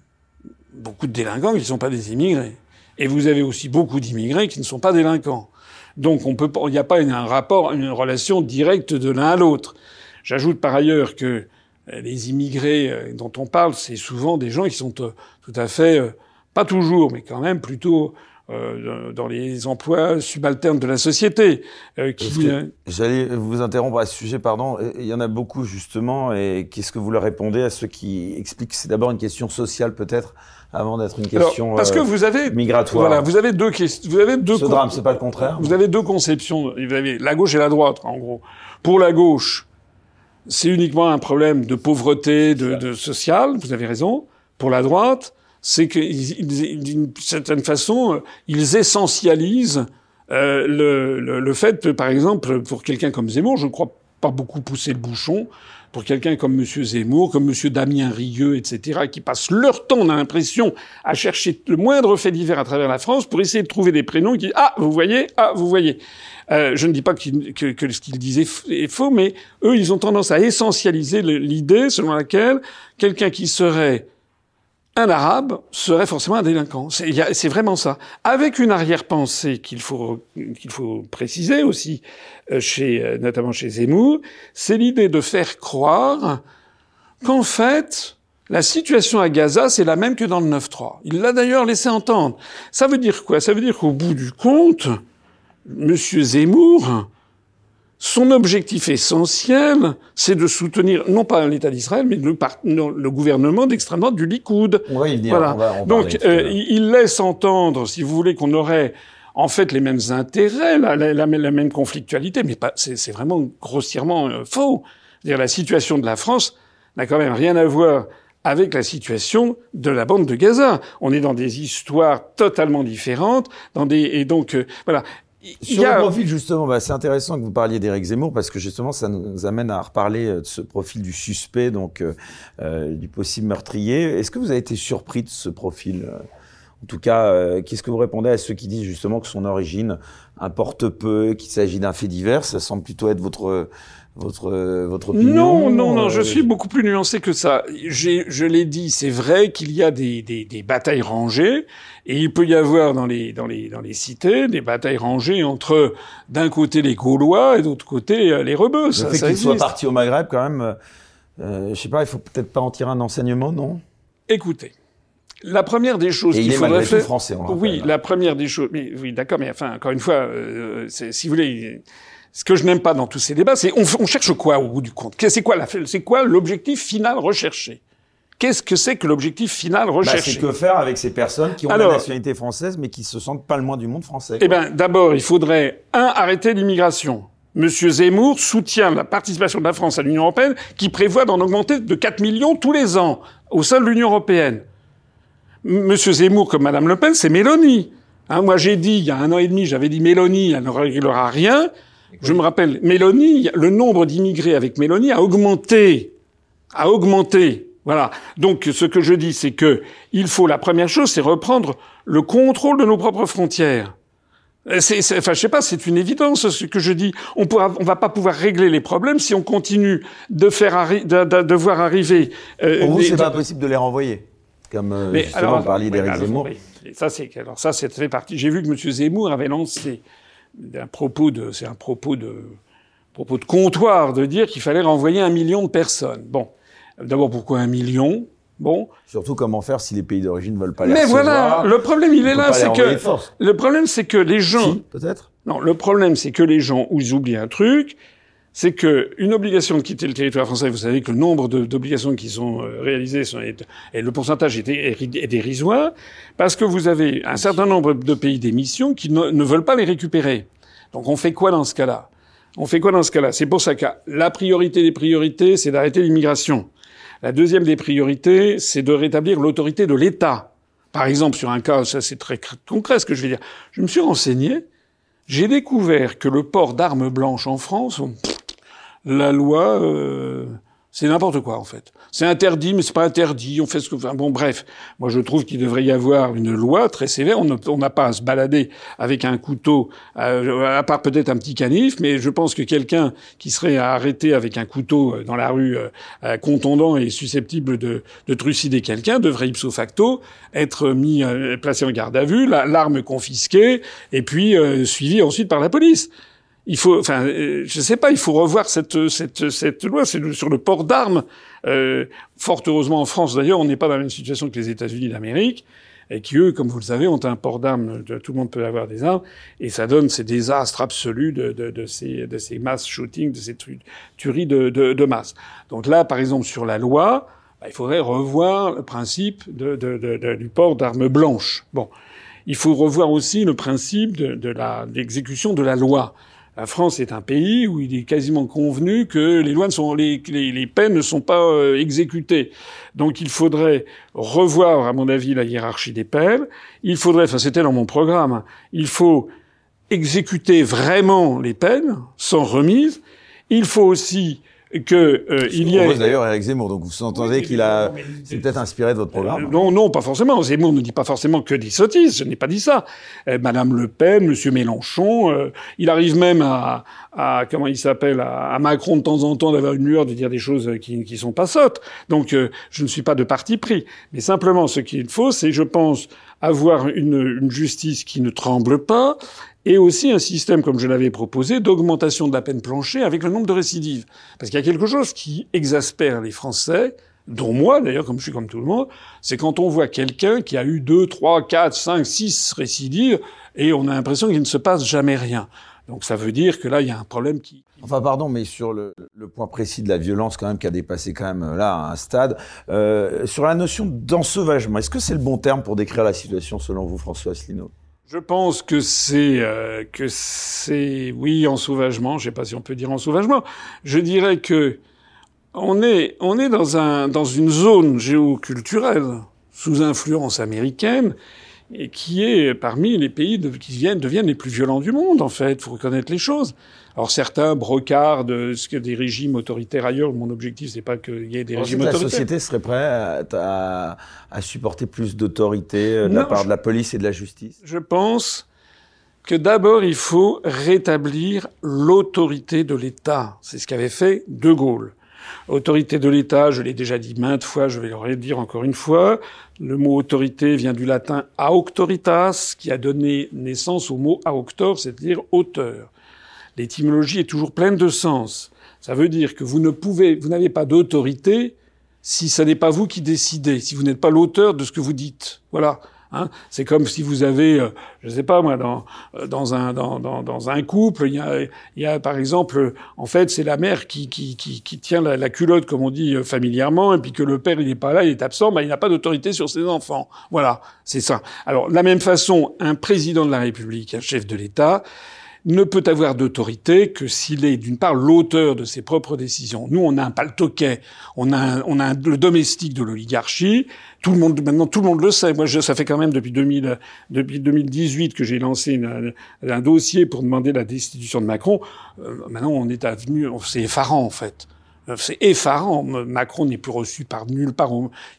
beaucoup de délinquants qui ne sont pas des immigrés. Et vous avez aussi beaucoup d'immigrés qui ne sont pas délinquants. Donc on peut, il n'y a pas un rapport, une relation directe de l'un à l'autre. J'ajoute par ailleurs que euh, les immigrés euh, dont on parle, c'est souvent des gens qui sont euh, tout à fait, pas toujours, mais quand même plutôt dans les emplois subalternes de la société. qui... J'allais vous interrompre à ce sujet, pardon. Il y en a beaucoup justement, et qu'est-ce que vous leur répondez à ceux qui expliquent que c'est d'abord une question sociale peut-être avant d'être une question Alors, parce que vous avez migratoire. Voilà, vous avez deux questions. Vous avez deux. Ce drame, c'est pas le contraire. Vous avez deux conceptions. Vous avez la gauche et la droite, en gros. Pour la gauche, c'est uniquement un problème de pauvreté, de, de social. Vous avez raison. Pour la droite, c'est que d'une certaine façon, ils essentialisent euh, le, le, le, fait, par exemple, pour quelqu'un comme Zemmour, je ne crois pas beaucoup pousser le bouchon pour quelqu'un comme M. Zemmour, comme M. Damien Rieu, etc., qui passent leur temps, on a l'impression, à chercher le moindre fait divers à travers la France pour essayer de trouver des prénoms qui ah vous voyez ah vous voyez. Euh, je ne dis pas que, que ce qu'ils disaient est faux, mais eux ils ont tendance à essentialiser l'idée selon laquelle quelqu'un qui serait un arabe serait forcément un délinquant. C'est vraiment ça. Avec une arrière-pensée qu'il faut, qu'il faut préciser aussi, euh, chez, euh, notamment chez Zemmour, c'est l'idée de faire croire qu'en fait, la situation à Gaza, c'est la même que dans le 9-3. Il l'a d'ailleurs laissé entendre. Ça veut dire quoi? Ça veut dire qu'au bout du compte, Monsieur Zemmour son objectif essentiel, c'est de soutenir non pas l'État d'Israël, mais le, le gouvernement d'extrême droite du Likoud. Oui, voilà. Donc, euh, il laisse entendre, si vous voulez, qu'on aurait en fait les mêmes intérêts, la, la, la, même conflictualité, mais c'est vraiment grossièrement euh, faux. Dire la situation de la France n'a quand même rien à voir avec la situation de la bande de Gaza. On est dans des histoires totalement différentes, dans des et donc euh, voilà. Sur le profil, justement, bah, c'est intéressant que vous parliez d'Éric Zemmour parce que justement, ça nous amène à reparler euh, de ce profil du suspect, donc euh, euh, du possible meurtrier. Est-ce que vous avez été surpris de ce profil En tout cas, qu'est-ce que vous répondez à ceux qui disent justement que son origine importe peu, qu'il s'agit d'un fait divers? Ça semble plutôt être votre votre votre opinion Non, non, non. Je suis beaucoup plus nuancé que ça. Je l'ai dit, c'est vrai qu'il y a des, des, des batailles rangées. Et il peut y avoir dans les, dans les, dans les cités des batailles rangées entre d'un côté les Gaulois et d'autre côté euh, les rebeux. Le ça, fait qu'ils soient partis au Maghreb, quand même, euh, euh, je sais pas, il faut peut-être pas en tirer un enseignement, non? Écoutez, la première des choses qu'il faudrait faire. français, on Oui, hein. la première des choses. Mais oui, d'accord, mais enfin, encore une fois, euh, si vous voulez. Ce que je n'aime pas dans tous ces débats, c'est on, on cherche quoi au bout du compte? C'est quoi la, c'est quoi l'objectif final recherché? Qu'est-ce que c'est que l'objectif final bah, recherché? C'est que faire avec ces personnes qui ont la nationalité française mais qui se sentent pas le moins du monde français Eh bien, d'abord, il faudrait un arrêter l'immigration. Monsieur Zemmour soutient la participation de la France à l'Union européenne, qui prévoit d'en augmenter de 4 millions tous les ans au sein de l'Union européenne. Monsieur Zemmour, comme Madame Le Pen, c'est Mélanie. Hein, moi, j'ai dit, il y a un an et demi, j'avais dit Mélanie, elle ne réglera rien. Je me rappelle, Mélanie, le nombre d'immigrés avec Mélanie a augmenté. A augmenté. Voilà. Donc, ce que je dis, c'est que il faut la première chose, c'est reprendre le contrôle de nos propres frontières. C'est, enfin, je sais pas, c'est une évidence ce que je dis. On pourra, on va pas pouvoir régler les problèmes si on continue de faire de, de, de, voir arriver. Euh, Pour vous, c'est pas possible de les renvoyer, comme euh, Mais justement alors, parliez d'Éric Zemmour. Ça, c'est alors ça, c'est fait partie. J'ai vu que M. Zemmour avait lancé un propos de, c'est un propos de, propos de comptoir de dire qu'il fallait renvoyer un million de personnes. Bon. D'abord, pourquoi un million? Bon. Surtout comment faire si les pays d'origine veulent pas les Mais recevoir, voilà, le problème il est là, c'est que le problème c'est que les gens peut-être. Non, le problème c'est que les gens ils oublient un truc, c'est que une obligation de quitter le territoire français, vous savez que le nombre d'obligations qui sont euh, réalisées sont, et le pourcentage est, est, dérisoire, parce que vous avez un certain nombre de pays d'émission qui ne, ne, veulent pas les récupérer. Donc on fait quoi dans ce cas-là? On fait quoi dans ce cas-là? C'est pour ça que la priorité des priorités, c'est d'arrêter l'immigration. La deuxième des priorités, c'est de rétablir l'autorité de l'État. Par exemple, sur un cas, ça c'est très concret ce que je vais dire. Je me suis renseigné, j'ai découvert que le port d'armes blanches en France, la loi, euh, c'est n'importe quoi en fait. C'est interdit, mais c'est pas interdit. On fait ce que. Enfin, bon, bref. Moi, je trouve qu'il devrait y avoir une loi très sévère. On n'a pas à se balader avec un couteau, euh, à part peut-être un petit canif, mais je pense que quelqu'un qui serait arrêté avec un couteau euh, dans la rue, contondant et susceptible de, de trucider quelqu'un, devrait ipso facto être mis, placé en garde à vue, l'arme confisquée, et puis suivi ensuite par la police il faut, enfin, euh, je sais pas, il faut revoir cette cette cette loi. Sur le port d'armes. Euh, fort heureusement en France, d'ailleurs, on n'est pas dans la même situation que les États-Unis d'Amérique, et qui eux, comme vous le savez, ont un port d'armes. Tout le monde peut avoir des armes, et ça donne ces désastres absolus de de, de ces de ces mass shootings, de ces tueries de, de, de masse. Donc là, par exemple, sur la loi, bah, il faudrait revoir le principe de, de du port d'armes blanches. Bon, il faut revoir aussi le principe de, la l'exécution de la loi. La France est un pays où il est quasiment convenu que les lois ne sont, peines ne sont pas euh, exécutées. Donc il faudrait revoir, à mon avis, la hiérarchie des peines. Il faudrait, enfin c'était dans mon programme, il faut exécuter vraiment les peines sans remise. Il faut aussi que euh, il y a d'ailleurs Eric Zemmour. Donc vous entendez qu'il a, c'est peut-être inspiré de votre programme. Euh, non, non, pas forcément. Zemmour ne dit pas forcément que des sottises. Je n'ai pas dit ça. Euh, Madame Le Pen, Monsieur Mélenchon, euh, il arrive même à, à comment il s'appelle, à, Macron de temps en temps d'avoir une lueur de dire des choses qui qui sont pas sottes. Donc je ne suis pas de parti pris. Mais simplement, ce qu'il faut, c'est, je pense, avoir une, une justice qui ne tremble pas et aussi un système, comme je l'avais proposé, d'augmentation de la peine plancher avec le nombre de récidives. Parce qu'il y a quelque chose qui exaspère les Français, dont moi d'ailleurs, comme je suis comme tout le monde, c'est quand on voit quelqu'un qui a eu deux, trois, quatre, cinq, six récidives, et on a l'impression qu'il ne se passe jamais rien. Donc ça veut dire que là, il y a un problème qui... Enfin, pardon, mais sur le, point précis de la violence, quand même, qui a dépassé quand même là un stade, euh, sur la notion d'ensauvagement, est-ce que c'est le bon terme pour décrire la situation selon vous, François Asselineau? Je pense que c'est euh, que c'est oui en sauvagement. Je sais pas si on peut dire en sauvagement. Je dirais que on est on est dans un dans une zone géoculturelle sous influence américaine et qui est parmi les pays qui viennent, deviennent les plus violents du monde, en fait. faut reconnaître les choses. Alors certains brocardent ce que des régimes autoritaires ailleurs. Mon objectif, c'est pas qu'il y ait des régimes autoritaires. La société serait prête à, à, supporter plus d'autorité euh, de la part de la police et de la justice? Je pense que d'abord, il faut rétablir l'autorité de l'État. C'est ce qu'avait fait De Gaulle. Autorité de l'État, je l'ai déjà dit maintes fois, je vais le redire encore une fois. Le mot autorité vient du latin auctoritas, qui a donné naissance au mot auctor, c'est-à-dire auteur. L'étymologie est toujours pleine de sens. Ça veut dire que vous ne pouvez, vous n'avez pas d'autorité si ce n'est pas vous qui décidez, si vous n'êtes pas l'auteur de ce que vous dites. Voilà. Hein c'est comme si vous avez, euh, je ne sais pas moi, dans, euh, dans, un, dans, dans, dans, un couple, il y a, y a par exemple, en fait, c'est la mère qui, qui, qui, qui tient la, la, culotte, comme on dit euh, familièrement, et puis que le père il n'est pas là, il est absent, bah, il n'a pas d'autorité sur ses enfants. Voilà, c'est ça. Alors, de la même façon, un président de la République, un chef de l'État, ne peut avoir d'autorité que s'il est d'une part l'auteur de ses propres décisions. Nous, on a un paltoquet, on a, on a le domestique de l'oligarchie. Tout le monde, maintenant, tout le monde le sait. Moi, je, ça fait quand même depuis, 2000, depuis 2018 que j'ai lancé un dossier pour demander la destitution de Macron. Euh, maintenant, on est avenu, c'est effarant en fait. Euh, c'est effarant. Macron n'est plus reçu par nulle part.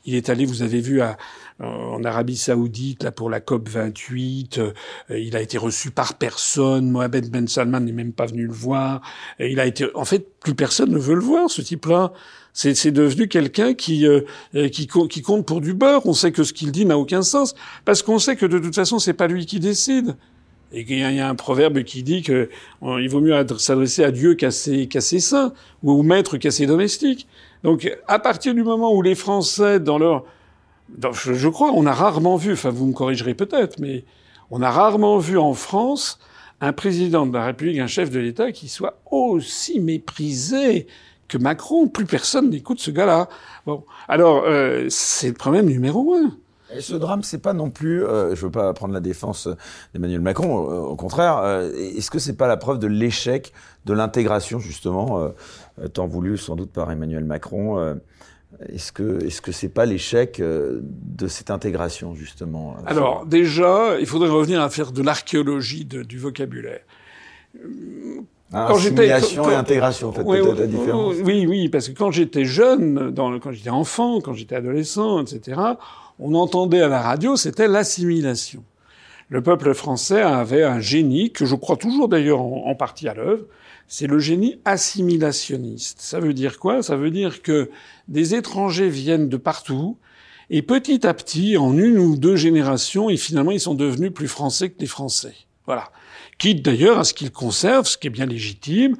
Il est allé, vous avez vu, à, en Arabie Saoudite là pour la COP 28. Euh, il a été reçu par personne. Mohamed Ben Salman n'est même pas venu le voir. il a été, en fait, plus personne ne veut le voir. Ce type-là, c'est devenu quelqu'un qui, euh, qui qui compte pour du beurre. On sait que ce qu'il dit n'a aucun sens parce qu'on sait que de toute façon c'est pas lui qui décide. Et qu'il y a un proverbe qui dit que il vaut mieux s'adresser à Dieu qu'à ses, qu'à ses saints, ou au maître qu'à ses domestiques. Donc, à partir du moment où les Français, dans leur, je, crois, on a rarement vu, enfin, vous me corrigerez peut-être, mais on a rarement vu en France un président de la République, un chef de l'État qui soit aussi méprisé que Macron. Plus personne n'écoute ce gars-là. Bon, alors euh, c'est le problème numéro un. Et ce drame, c'est pas non plus, euh, je veux pas prendre la défense d'Emmanuel Macron, euh, au contraire, euh, est-ce que c'est pas la preuve de l'échec de l'intégration justement, tant voulu sans doute par Emmanuel Macron est-ce que est-ce que c'est pas l'échec de cette intégration justement Alors déjà, il faudrait revenir à faire de l'archéologie du vocabulaire. Ah, assimilation et intégration, en fait, peut-être la différence. Oui, oui, parce que quand j'étais jeune, dans, quand j'étais enfant, quand j'étais adolescent, etc., on entendait à la radio, c'était l'assimilation. Le peuple français avait un génie, que je crois toujours d'ailleurs en, partie à l'œuvre, c'est le génie assimilationniste. Ça veut dire quoi? Ça veut dire que des étrangers viennent de partout, et petit à petit, en une ou deux générations, et finalement, ils sont devenus plus français que les Français. Voilà. Quitte d'ailleurs à ce qu'ils conservent, ce qui est bien légitime,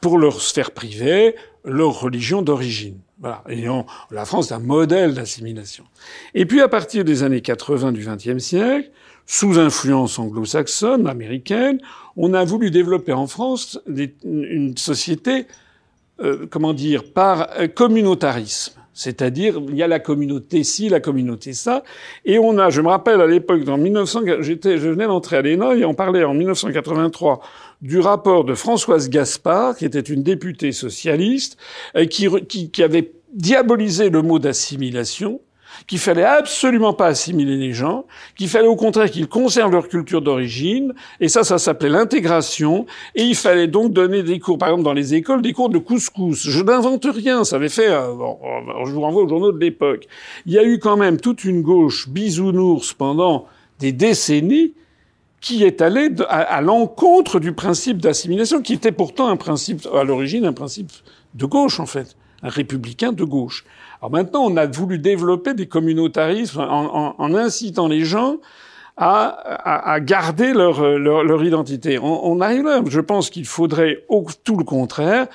pour leur sphère privée, leur religion d'origine. Voilà. Et la France est un modèle d'assimilation. Et puis à partir des années 80 du XXe siècle, sous influence anglo-saxonne, américaine, on a voulu développer en France une société, euh, comment dire, par euh, communautarisme. C'est-à-dire, il y a la communauté ci, la communauté ça. Et on a, je me rappelle à l'époque, dans 1900, j'étais, je venais d'entrer à l'ENA et on parlait en 1983 du rapport de Françoise Gaspard, qui était une députée socialiste, euh, qui, qui, qui avait diabolisé le mot d'assimilation, qu'il fallait absolument pas assimiler les gens, qu'il fallait au contraire qu'ils conservent leur culture d'origine, et ça, ça s'appelait l'intégration, et il fallait donc donner des cours, par exemple dans les écoles, des cours de couscous. Je n'invente rien, ça avait fait, euh, je vous renvoie aux journaux de l'époque. Il y a eu quand même toute une gauche bisounours pendant des décennies qui est allée à l'encontre du principe d'assimilation, qui était pourtant un principe, à l'origine, un principe de gauche, en fait un républicain de gauche. Alors maintenant, on a voulu développer des communautarismes en, incitant les gens à, garder leur identité. On, on, arrive là. Je pense qu'il faudrait, au, tout le contraire,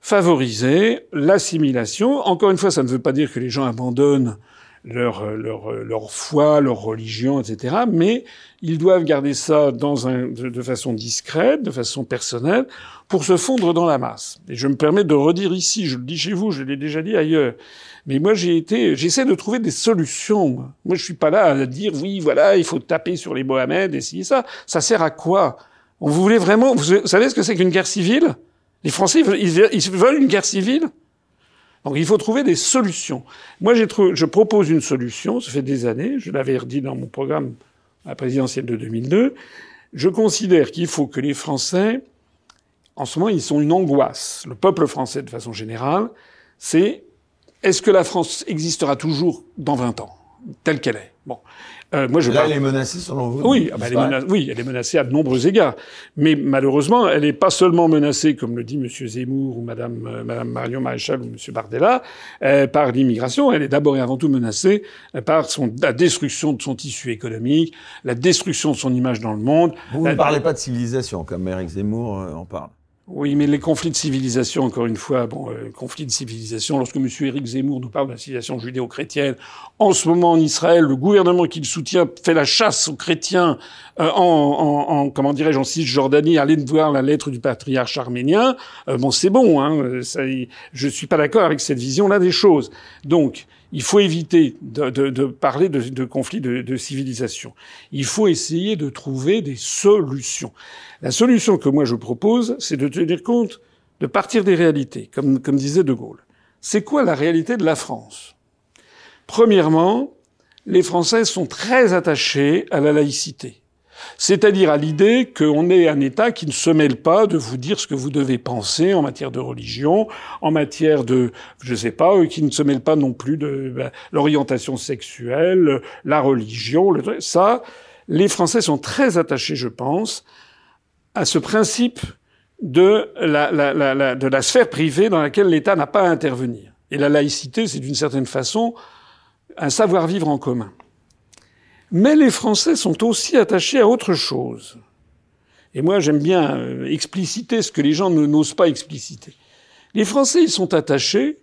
favoriser l'assimilation. Encore une fois, ça ne veut pas dire que les gens abandonnent leur, leur, leur foi, leur religion, etc. Mais ils doivent garder ça dans un, de, façon discrète, de façon personnelle, pour se fondre dans la masse. Et je me permets de redire ici, je le dis chez vous, je l'ai déjà dit ailleurs, mais moi j'ai été, j'essaie de trouver des solutions. Moi. je suis pas là à dire oui, voilà, il faut taper sur les Mohamed si ça. Ça sert à quoi? On voulait vraiment, vous savez ce que c'est qu'une guerre civile? Les Français, ils veulent une guerre civile? Donc il faut trouver des solutions. Moi, je propose une solution, ça fait des années, je l'avais redit dans mon programme à la présidentielle de 2002. Je considère qu'il faut que les Français, en ce moment, ils sont une angoisse. Le peuple français, de façon générale, c'est est-ce que la France existera toujours dans 20 ans, telle qu'elle est? Euh, moi, je Là, elle est menacée selon vous Oui, ah bah, elle est menacée, oui, elle est menacée à de nombreux égards. Mais malheureusement, elle n'est pas seulement menacée, comme le dit M. Zemmour ou Mme, euh, Madame Marion Maréchal ou M. Bardella, euh, par l'immigration. Elle est d'abord et avant tout menacée euh, par son, la destruction de son tissu économique, la destruction de son image dans le monde. Vous ne parlez pas de civilisation, comme Eric Zemmour en parle. Oui, mais les conflits de civilisation, encore une fois, bon, euh, conflits de civilisation, lorsque M. Éric Zemmour nous parle de la civilisation judéo-chrétienne, en ce moment en Israël, le gouvernement qu'il soutient fait la chasse aux chrétiens euh, en, en, en, comment dirais-je, en Cisjordanie, allez voir la lettre du patriarche arménien, euh, bon, c'est bon, hein, ça, je suis pas d'accord avec cette vision-là des choses. Donc, il faut éviter de, parler de, conflits de, civilisation. Il faut essayer de trouver des solutions. La solution que moi je propose, c'est de tenir compte, de partir des réalités, comme disait De Gaulle. C'est quoi la réalité de la France? Premièrement, les Français sont très attachés à la laïcité. C'est-à-dire à, l'idée qu'on est un État qui ne se mêle pas de vous dire ce que vous devez penser en matière de religion, en matière de, je sais pas, euh, qui ne se mêle pas non plus de ben, l'orientation sexuelle, la religion, le, ça, les Français sont très attachés, je pense, à ce principe de la, la, la, de la sphère privée dans laquelle l'État n'a pas à intervenir. Et la laïcité, c'est d'une certaine façon un savoir-vivre en commun. Mais les Français sont aussi attachés à autre chose. Et moi, j'aime bien euh, expliciter ce que les gens n'osent pas expliciter. Les Français, ils sont attachés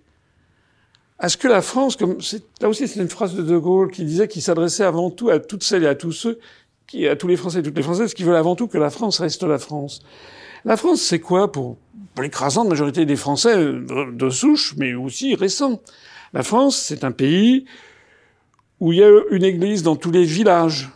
à ce que la France, comme là aussi c'est une phrase de De Gaulle qui disait qu'il s'adressait avant tout à toutes celles et à tous ceux qui, à tous les Français et toutes les Françaises qui veulent avant tout que la France reste la France. La France, c'est quoi pour, l'écrasante majorité des Français de, de souche, mais aussi récents La France, c'est un pays où il y a une église dans tous les villages,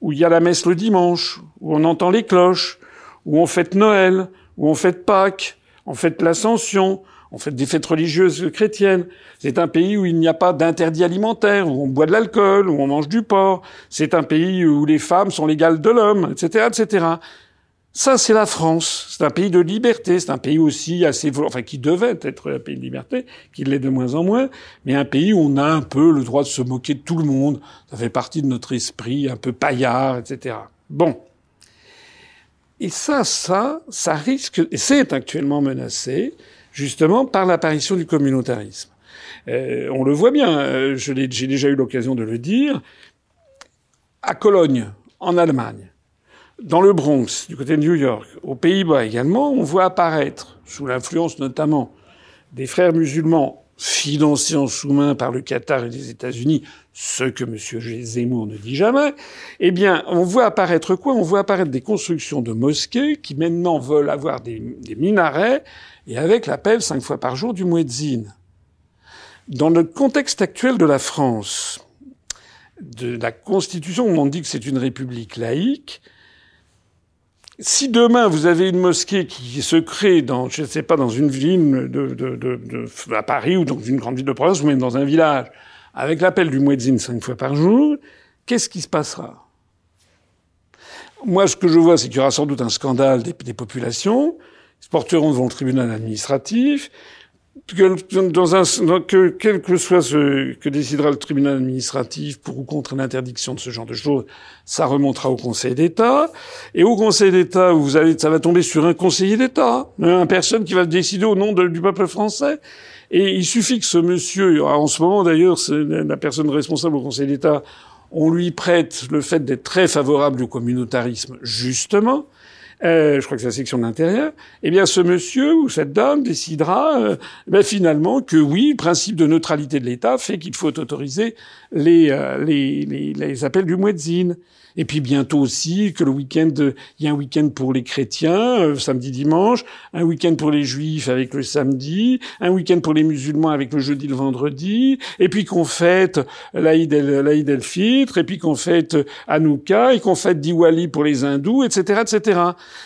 où il y a la messe le dimanche, où on entend les cloches, où on fête Noël, où on fête Pâques, on fête l'Ascension, on fait des fêtes religieuses chrétiennes. C'est un pays où il n'y a pas d'interdit alimentaire, où on boit de l'alcool, où on mange du porc. C'est un pays où les femmes sont l'égale de l'homme, etc., etc. Ça, c'est la France. C'est un pays de liberté. C'est un pays aussi assez, enfin, qui devait être un pays de liberté, qui l'est de moins en moins, mais un pays où on a un peu le droit de se moquer de tout le monde. Ça fait partie de notre esprit, un peu paillard, etc. Bon. Et ça, ça, ça risque, et c'est actuellement menacé, justement par l'apparition du communautarisme. Euh, on le voit bien, euh, j'ai déjà eu l'occasion de le dire, à Cologne, en Allemagne, dans le Bronx, du côté de New York, aux Pays-Bas également, on voit apparaître, sous l'influence notamment des frères musulmans financés en sous-main par le Qatar et les États-Unis, ce que M. Zemmour ne dit jamais, eh bien, on voit apparaître quoi? On voit apparaître des constructions de mosquées qui maintenant veulent avoir des, minarets et avec l'appel cinq fois par jour du muezzin. Dans le contexte actuel de la France, de la Constitution, on dit que c'est une république laïque, si demain vous avez une mosquée qui se crée dans, je ne sais pas, dans une ville de, de, de, à Paris ou dans une grande ville de province ou même dans un village, avec l'appel du muezzin cinq fois par jour, qu'est-ce qui se passera? Moi, ce que je vois, c'est qu'il y aura sans doute un scandale des, des populations, se porteront devant le tribunal administratif, que, dans un, que, quel que soit ce que décidera le tribunal administratif pour ou contre l'interdiction de ce genre de choses, ça remontera au Conseil d'État. Et au Conseil d'État, vous allez, ça va tomber sur un conseiller d'État, une personne qui va décider au nom du peuple français. Et il suffit que ce monsieur, en ce moment d'ailleurs, la personne responsable au Conseil d'État, on lui prête le fait d'être très favorable au communautarisme, justement. Euh, je crois que c'est la section de l'intérieur, eh bien ce monsieur ou cette dame décidera euh, ben, finalement que oui, le principe de neutralité de l'État fait qu'il faut autoriser les, euh, les, les, appels du muezzin. Et puis bientôt aussi que le week-end, il y a un week-end pour les chrétiens, euh, samedi, dimanche, un week-end pour les juifs avec le samedi, un week-end pour les musulmans avec le jeudi, le vendredi, et puis qu'on fête l'Aïd el, el et puis qu'on fête Hanouka, et qu'on fête Diwali pour les hindous, etc., etc.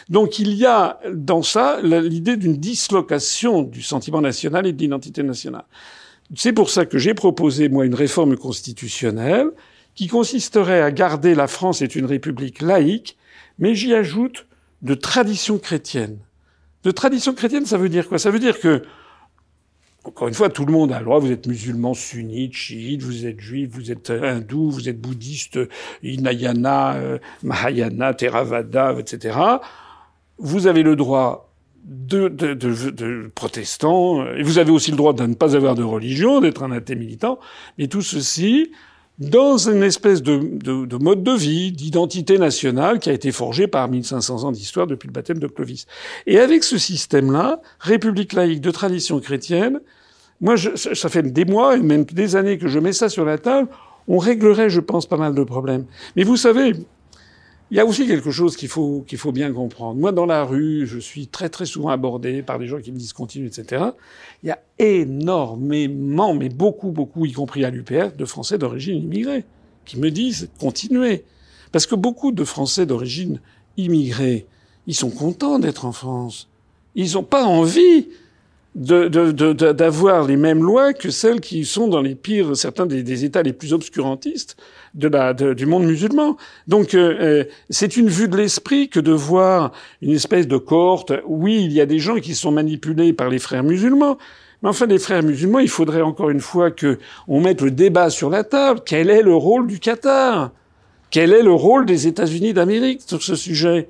Donc il y a dans ça l'idée d'une dislocation du sentiment national et de l'identité nationale. C'est pour ça que j'ai proposé, moi, une réforme constitutionnelle qui consisterait à garder la France est une république laïque, mais j'y ajoute de tradition chrétienne. De tradition chrétienne, ça veut dire quoi? Ça veut dire que, encore une fois, tout le monde a le droit, vous êtes musulman, sunnite, chiite, vous êtes juif, vous êtes hindou, vous êtes bouddhiste, Hinayana, euh, Mahayana, Theravada, etc. Vous avez le droit de, de, de, de, protestants, et vous avez aussi le droit de ne pas avoir de religion, d'être un athée militant, mais tout ceci dans une espèce de, de, de mode de vie, d'identité nationale qui a été forgée par 1500 ans d'histoire depuis le baptême de Clovis. Et avec ce système-là, république laïque de tradition chrétienne, moi, je, ça fait des mois et même des années que je mets ça sur la table, on réglerait, je pense, pas mal de problèmes. Mais vous savez, il y a aussi quelque chose qu'il faut, qu'il faut bien comprendre. Moi, dans la rue, je suis très très souvent abordé par des gens qui me disent continue, etc. Il y a énormément, mais beaucoup, beaucoup, y compris à l'UPR, de Français d'origine immigrée, qui me disent continuez. Parce que beaucoup de Français d'origine immigrée, ils sont contents d'être en France. Ils n'ont pas envie d'avoir les mêmes lois que celles qui sont dans les pires, certains des, des États les plus obscurantistes de la, du monde musulman. Donc euh, euh, c'est une vue de l'esprit que de voir une espèce de cohorte. Oui, il y a des gens qui sont manipulés par les frères musulmans. Mais enfin, les frères musulmans, il faudrait encore une fois que on mette le débat sur la table. Quel est le rôle du Qatar? Quel est le rôle des États-Unis d'Amérique sur ce sujet?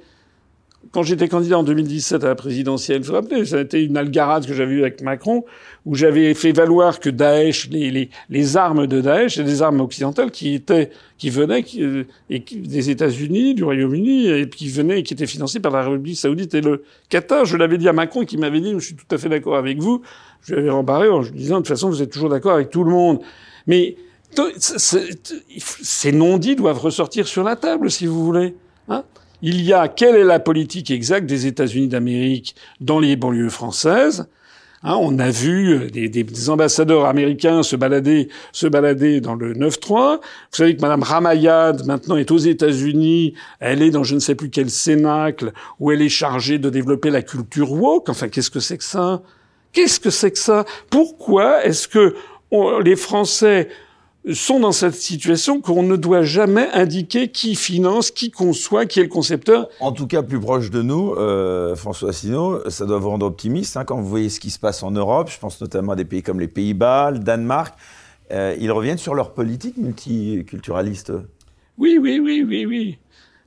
Quand j'étais candidat en 2017 à la présidentielle, vous vous rappelez, ça a été une algarade que j'avais eue avec Macron, où j'avais fait valoir que Daesh, les, les, les armes de Daesh, c'est des armes occidentales qui étaient, qui venaient euh, et des États-Unis, du Royaume-Uni, et qui venaient et qui étaient financées par la République Saoudite et le Qatar. Je l'avais dit à Macron, qui m'avait dit, je suis tout à fait d'accord avec vous. Je lui avais rembarré en lui disant, de toute façon, vous êtes toujours d'accord avec tout le monde. Mais Ces non-dits doivent ressortir sur la table, si vous voulez. Hein il y a quelle est la politique exacte des États-Unis d'Amérique dans les banlieues françaises? Hein, on a vu euh, des, des, ambassadeurs américains se balader, se balader dans le 9-3. Vous savez que Madame Ramayad, maintenant, est aux États-Unis. Elle est dans je ne sais plus quel cénacle où elle est chargée de développer la culture woke. Enfin, qu'est-ce que c'est que ça? Qu'est-ce que c'est que ça? Pourquoi est-ce que les Français sont dans cette situation qu'on ne doit jamais indiquer qui finance, qui conçoit, qui est le concepteur. En tout cas, plus proche de nous, euh, François Asselineau, ça doit vous rendre optimiste hein, quand vous voyez ce qui se passe en Europe. Je pense notamment à des pays comme les Pays-Bas, le Danemark. Euh, ils reviennent sur leur politique multiculturaliste. Oui, oui, oui, oui, oui.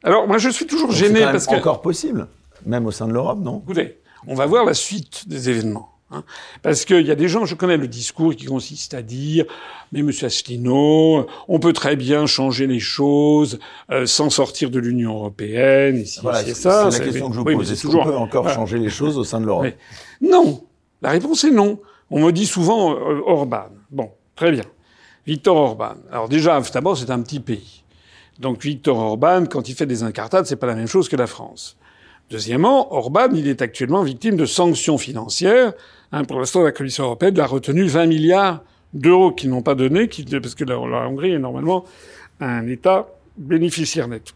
Alors moi, je suis toujours gêné parce que encore possible, même au sein de l'Europe, non? Écoutez, on va voir la suite des événements. Hein. Parce qu'il y a des gens, je connais le discours qui consiste à dire, mais Monsieur Asselineau, on peut très bien changer les choses euh, sans sortir de l'Union européenne. Ici, c'est ça. C'est la question que je vous pose. Est-ce qu'on peut encore changer les choses au sein de l'Europe? Non. La réponse est non. On me dit souvent euh, Orban. Bon, très bien. Victor Orban. Alors déjà, d'abord, c'est un petit pays. Donc Victor Orban, quand il fait des incartades, c'est pas la même chose que la France. Deuxièmement, Orban, il est actuellement victime de sanctions financières Hein, pour l'instant, la Commission européenne a retenu 20 milliards d'euros qu'ils n'ont pas donnés, parce que la, Hongrie est normalement un État bénéficiaire net.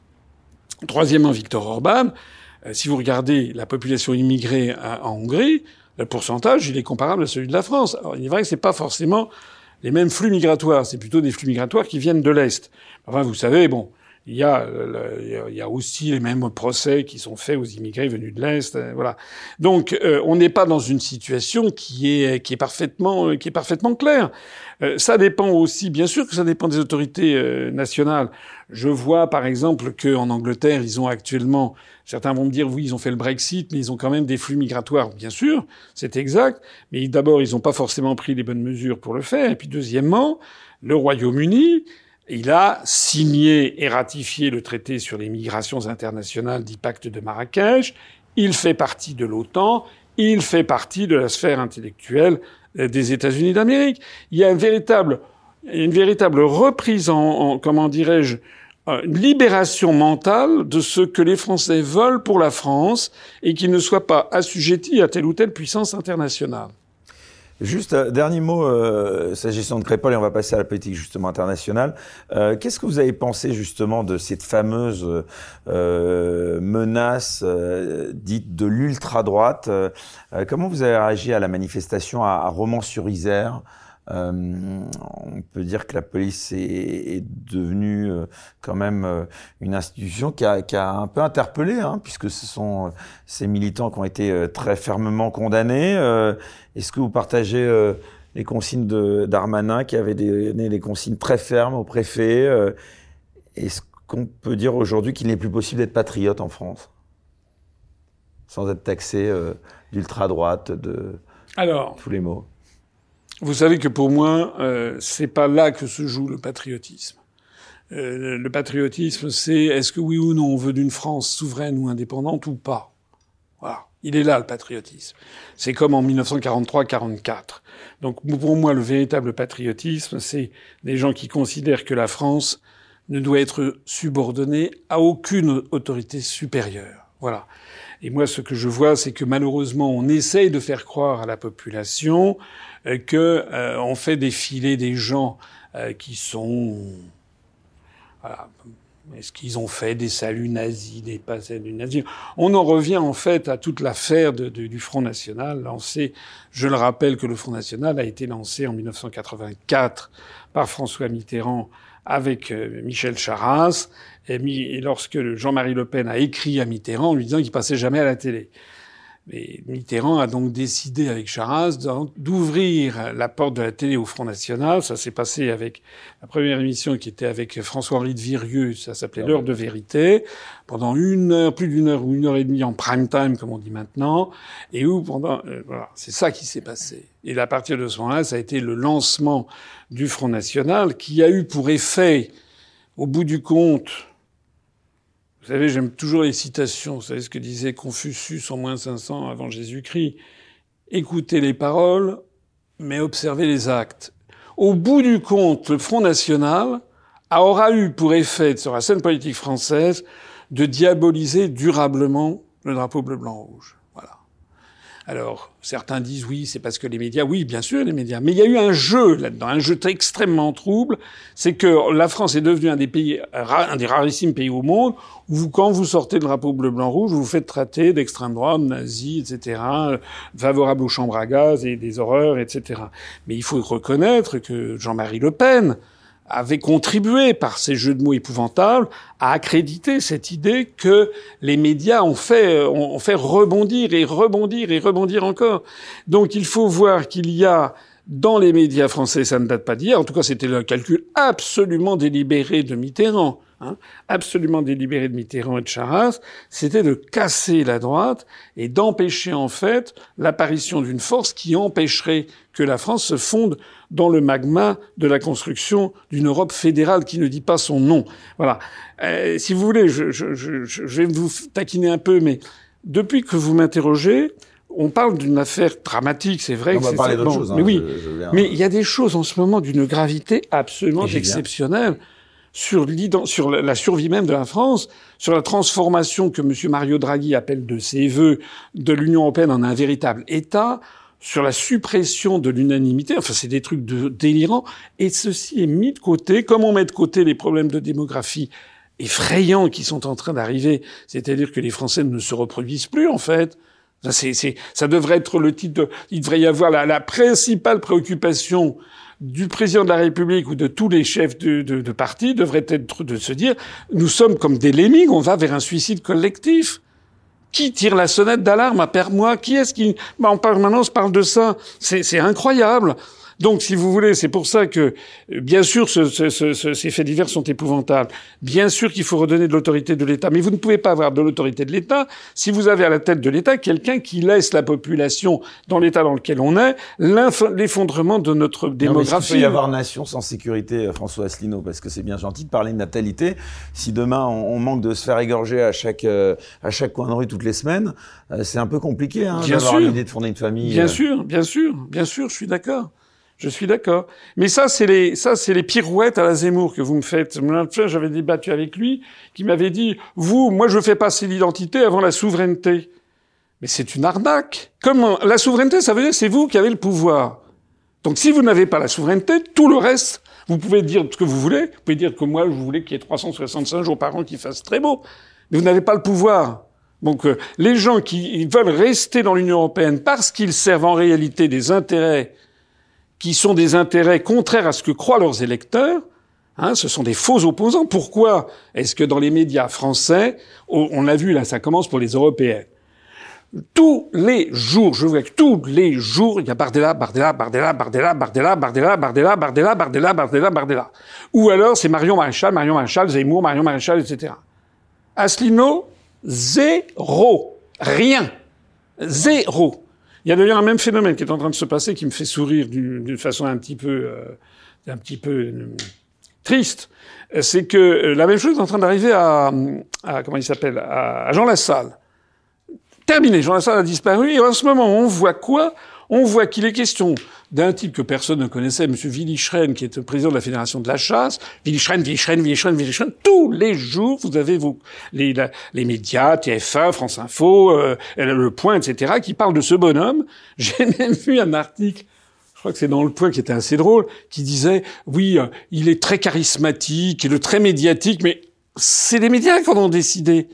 Troisièmement, Victor Orban, euh, si vous regardez la population immigrée en Hongrie, le pourcentage, il est comparable à celui de la France. Alors, il est vrai que c'est pas forcément les mêmes flux migratoires, c'est plutôt des flux migratoires qui viennent de l'Est. Enfin, vous savez, bon, il y, a, il y a aussi les mêmes procès qui sont faits aux immigrés venus de l'est, euh, voilà. Donc euh, on n'est pas dans une situation qui est qui est parfaitement qui est parfaitement claire. Euh, ça dépend aussi, bien sûr que ça dépend des autorités nationales. Je vois par exemple qu'en Angleterre, ils ont actuellement, certains vont me dire oui, ils ont fait le Brexit, mais ils ont quand même des flux migratoires, bien sûr, c'est exact. Mais d'abord, ils n'ont pas forcément pris les bonnes mesures pour le faire. Et puis deuxièmement, le Royaume-Uni il a signé et ratifié le traité sur les migrations internationales dit pacte de Marrakech. Il fait partie de l'OTAN. Il fait partie de la sphère intellectuelle des États-Unis d'Amérique. Il y a une véritable, une véritable reprise en, comment dirais-je, euh, une libération mentale de ce que les Français veulent pour la France et qu'ils ne soient pas assujettis à telle ou telle puissance internationale. Juste, euh, dernier mot, euh, s'agissant de Crépol, et on va passer à la politique justement internationale. Euh, Qu'est-ce que vous avez pensé justement de cette fameuse euh, menace euh, dite de l'ultra-droite? Comment vous avez réagi à la manifestation à, à Romans-sur-Isère? Euh, on peut dire que la police est, est devenue euh, quand même euh, une institution qui a, qui a un peu interpellé, hein, puisque ce sont ces militants qui ont été très fermement condamnés. Est-ce que vous partagez les consignes de d'Armanin qui avait donné des consignes très fermes au préfet Est-ce qu'on peut dire aujourd'hui qu'il n'est plus possible d'être patriote en France sans être taxé d'ultra-droite, de Alors, tous les mots? Vous savez que pour moi, euh, c'est pas là que se joue le patriotisme. Euh, le patriotisme, c'est est-ce que oui ou non on veut d'une France souveraine ou indépendante ou pas. Voilà. Il est là le patriotisme. C'est comme en 1943-44. Donc pour moi, le véritable patriotisme, c'est des gens qui considèrent que la France ne doit être subordonnée à aucune autorité supérieure. Voilà. Et moi, ce que je vois, c'est que malheureusement, on essaye de faire croire à la population que euh, on fait défiler des gens euh, qui sont voilà, est-ce qu'ils ont fait des saluts nazis, des pas saluts nazis? On en revient en fait à toute l'affaire du Front National lancé. Je le rappelle que le Front National a été lancé en 1984 par François Mitterrand avec Michel Charras, et, lorsque Jean-Marie Le Pen a écrit à Mitterrand en lui disant qu'il passait jamais à la télé. Mais Mitterrand a donc décidé avec Charras d'ouvrir la porte de la télé au Front National. Ça s'est passé avec la première émission qui était avec François-Henri de Virieux. Ça s'appelait ah L'heure de vérité. Pendant une heure, plus d'une heure ou une heure et demie en prime time, comme on dit maintenant. Et où pendant, euh, voilà. C'est ça qui s'est passé. Et à partir de ce moment-là, ça a été le lancement du Front National qui a eu pour effet, au bout du compte, vous savez, j'aime toujours les citations. Vous savez ce que disait Confucius en moins 500 avant Jésus-Christ. Écoutez les paroles, mais observez les actes. Au bout du compte, le Front National aura eu pour effet sur la scène politique française de diaboliser durablement le drapeau bleu, blanc, rouge. Alors, certains disent oui, c'est parce que les médias, oui, bien sûr, les médias. Mais il y a eu un jeu là-dedans, un jeu extrêmement trouble. C'est que la France est devenue un des pays, un des rarissimes pays au monde où, quand vous sortez le drapeau bleu, blanc, rouge, vous vous faites traiter d'extrême droite, nazi, etc., favorable aux chambres à gaz et des horreurs, etc. Mais il faut reconnaître que Jean-Marie Le Pen, avait contribué par ces jeux de mots épouvantables à accréditer cette idée que les médias ont fait, ont fait rebondir et rebondir et rebondir encore. Donc il faut voir qu'il y a dans les médias français, ça ne date pas d'hier, en tout cas c'était le calcul absolument délibéré de Mitterrand, hein, absolument délibéré de Mitterrand et de Charras, c'était de casser la droite et d'empêcher en fait l'apparition d'une force qui empêcherait que la France se fonde dans le magma de la construction d'une Europe fédérale qui ne dit pas son nom. Voilà. Euh, si vous voulez, je, je, je, je, vais vous taquiner un peu, mais depuis que vous m'interrogez, on parle d'une affaire dramatique, c'est vrai. On va parler d'autres choses. Hein, mais oui, mais il y a des choses en ce moment d'une gravité absolument exceptionnelle sur, sur la survie même de la France, sur la transformation que M. Mario Draghi appelle de ses voeux de l'Union européenne en un véritable État, sur la suppression de l'unanimité. Enfin, c'est des trucs délirants. Et ceci est mis de côté, comme on met de côté les problèmes de démographie effrayants qui sont en train d'arriver. C'est-à-dire que les Français ne se reproduisent plus, en fait. Ça, ça devrait être le titre. De, il devrait y avoir la, principale préoccupation du président de la République ou de tous les chefs de, de, de parti devrait être de se dire nous sommes comme des lemmings, on va vers un suicide collectif. Qui tire la sonnette d'alarme à moi? Qui est-ce qui bah, en permanence parle de ça? C'est incroyable. Donc, si vous voulez, c'est pour ça que, bien sûr, ce, ce, ce, ces faits divers sont épouvantables. Bien sûr qu'il faut redonner de l'autorité de l'État, mais vous ne pouvez pas avoir de l'autorité de l'État si vous avez à la tête de l'État quelqu'un qui laisse la population dans l'État dans lequel on est, l'effondrement de notre démographie. il peut y avoir nation sans sécurité, François Asselineau, parce que c'est bien gentil de parler de natalité. Si demain on, manque de se faire égorger à chaque euh, à chaque coin de rue toutes les semaines, euh, c'est un peu compliqué hein, d'avoir l'idée de fonder une famille. Bien euh. sûr, bien sûr, bien sûr, je suis d'accord. Je suis d'accord. Mais ça, c'est les, ça, c'est les pirouettes à la Zemmour que vous me faites. J'avais débattu avec lui, qui m'avait dit, vous, moi, je fais passer l'identité avant la souveraineté. Mais c'est une arnaque. Comment? La souveraineté, ça veut dire c'est vous qui avez le pouvoir. Donc, si vous n'avez pas la souveraineté, tout le reste, vous pouvez dire ce que vous voulez. Vous pouvez dire que moi, je voulais qu'il y ait 365 jours par an qui fassent très beau. Mais vous n'avez pas le pouvoir. Donc, euh, les gens qui veulent rester dans l'Union européenne parce qu'ils servent en réalité des intérêts qui sont des intérêts contraires à ce que croient leurs électeurs, hein, ce sont des faux opposants. Pourquoi est-ce que dans les médias français, on l'a vu là, ça commence pour les européennes, tous les jours, je veux dire, tous les jours, il y a Bardella, Bardella, Bardella, Bardella, Bardella, Bardella, Bardella, Bardella, Bardella, Bardella, Bardella. Ou alors c'est Marion Maréchal, Marion Maréchal, Zemmour, Marion Maréchal, etc. Asselineau, zéro. Rien. Zéro. Il y a d'ailleurs un même phénomène qui est en train de se passer qui me fait sourire d'une façon un petit peu, euh, petit peu euh, triste. C'est que euh, la même chose est en train d'arriver à, à, comment il s'appelle, à, Jean Lassalle. Terminé, Jean Lassalle a disparu et en ce moment on voit quoi? On voit qu'il est question d'un type que personne ne connaissait, M. Willy Schren, qui est président de la Fédération de la chasse. Willy Schren, Willy Schren. Tous les jours, vous avez vos, les, les médias, TF1, France Info, euh, Le Point, etc., qui parlent de ce bonhomme. J'ai même vu un article je crois que c'est dans le point qui était assez drôle, qui disait oui, euh, il est très charismatique, il est très médiatique, mais c'est les médias qui en ont décidé.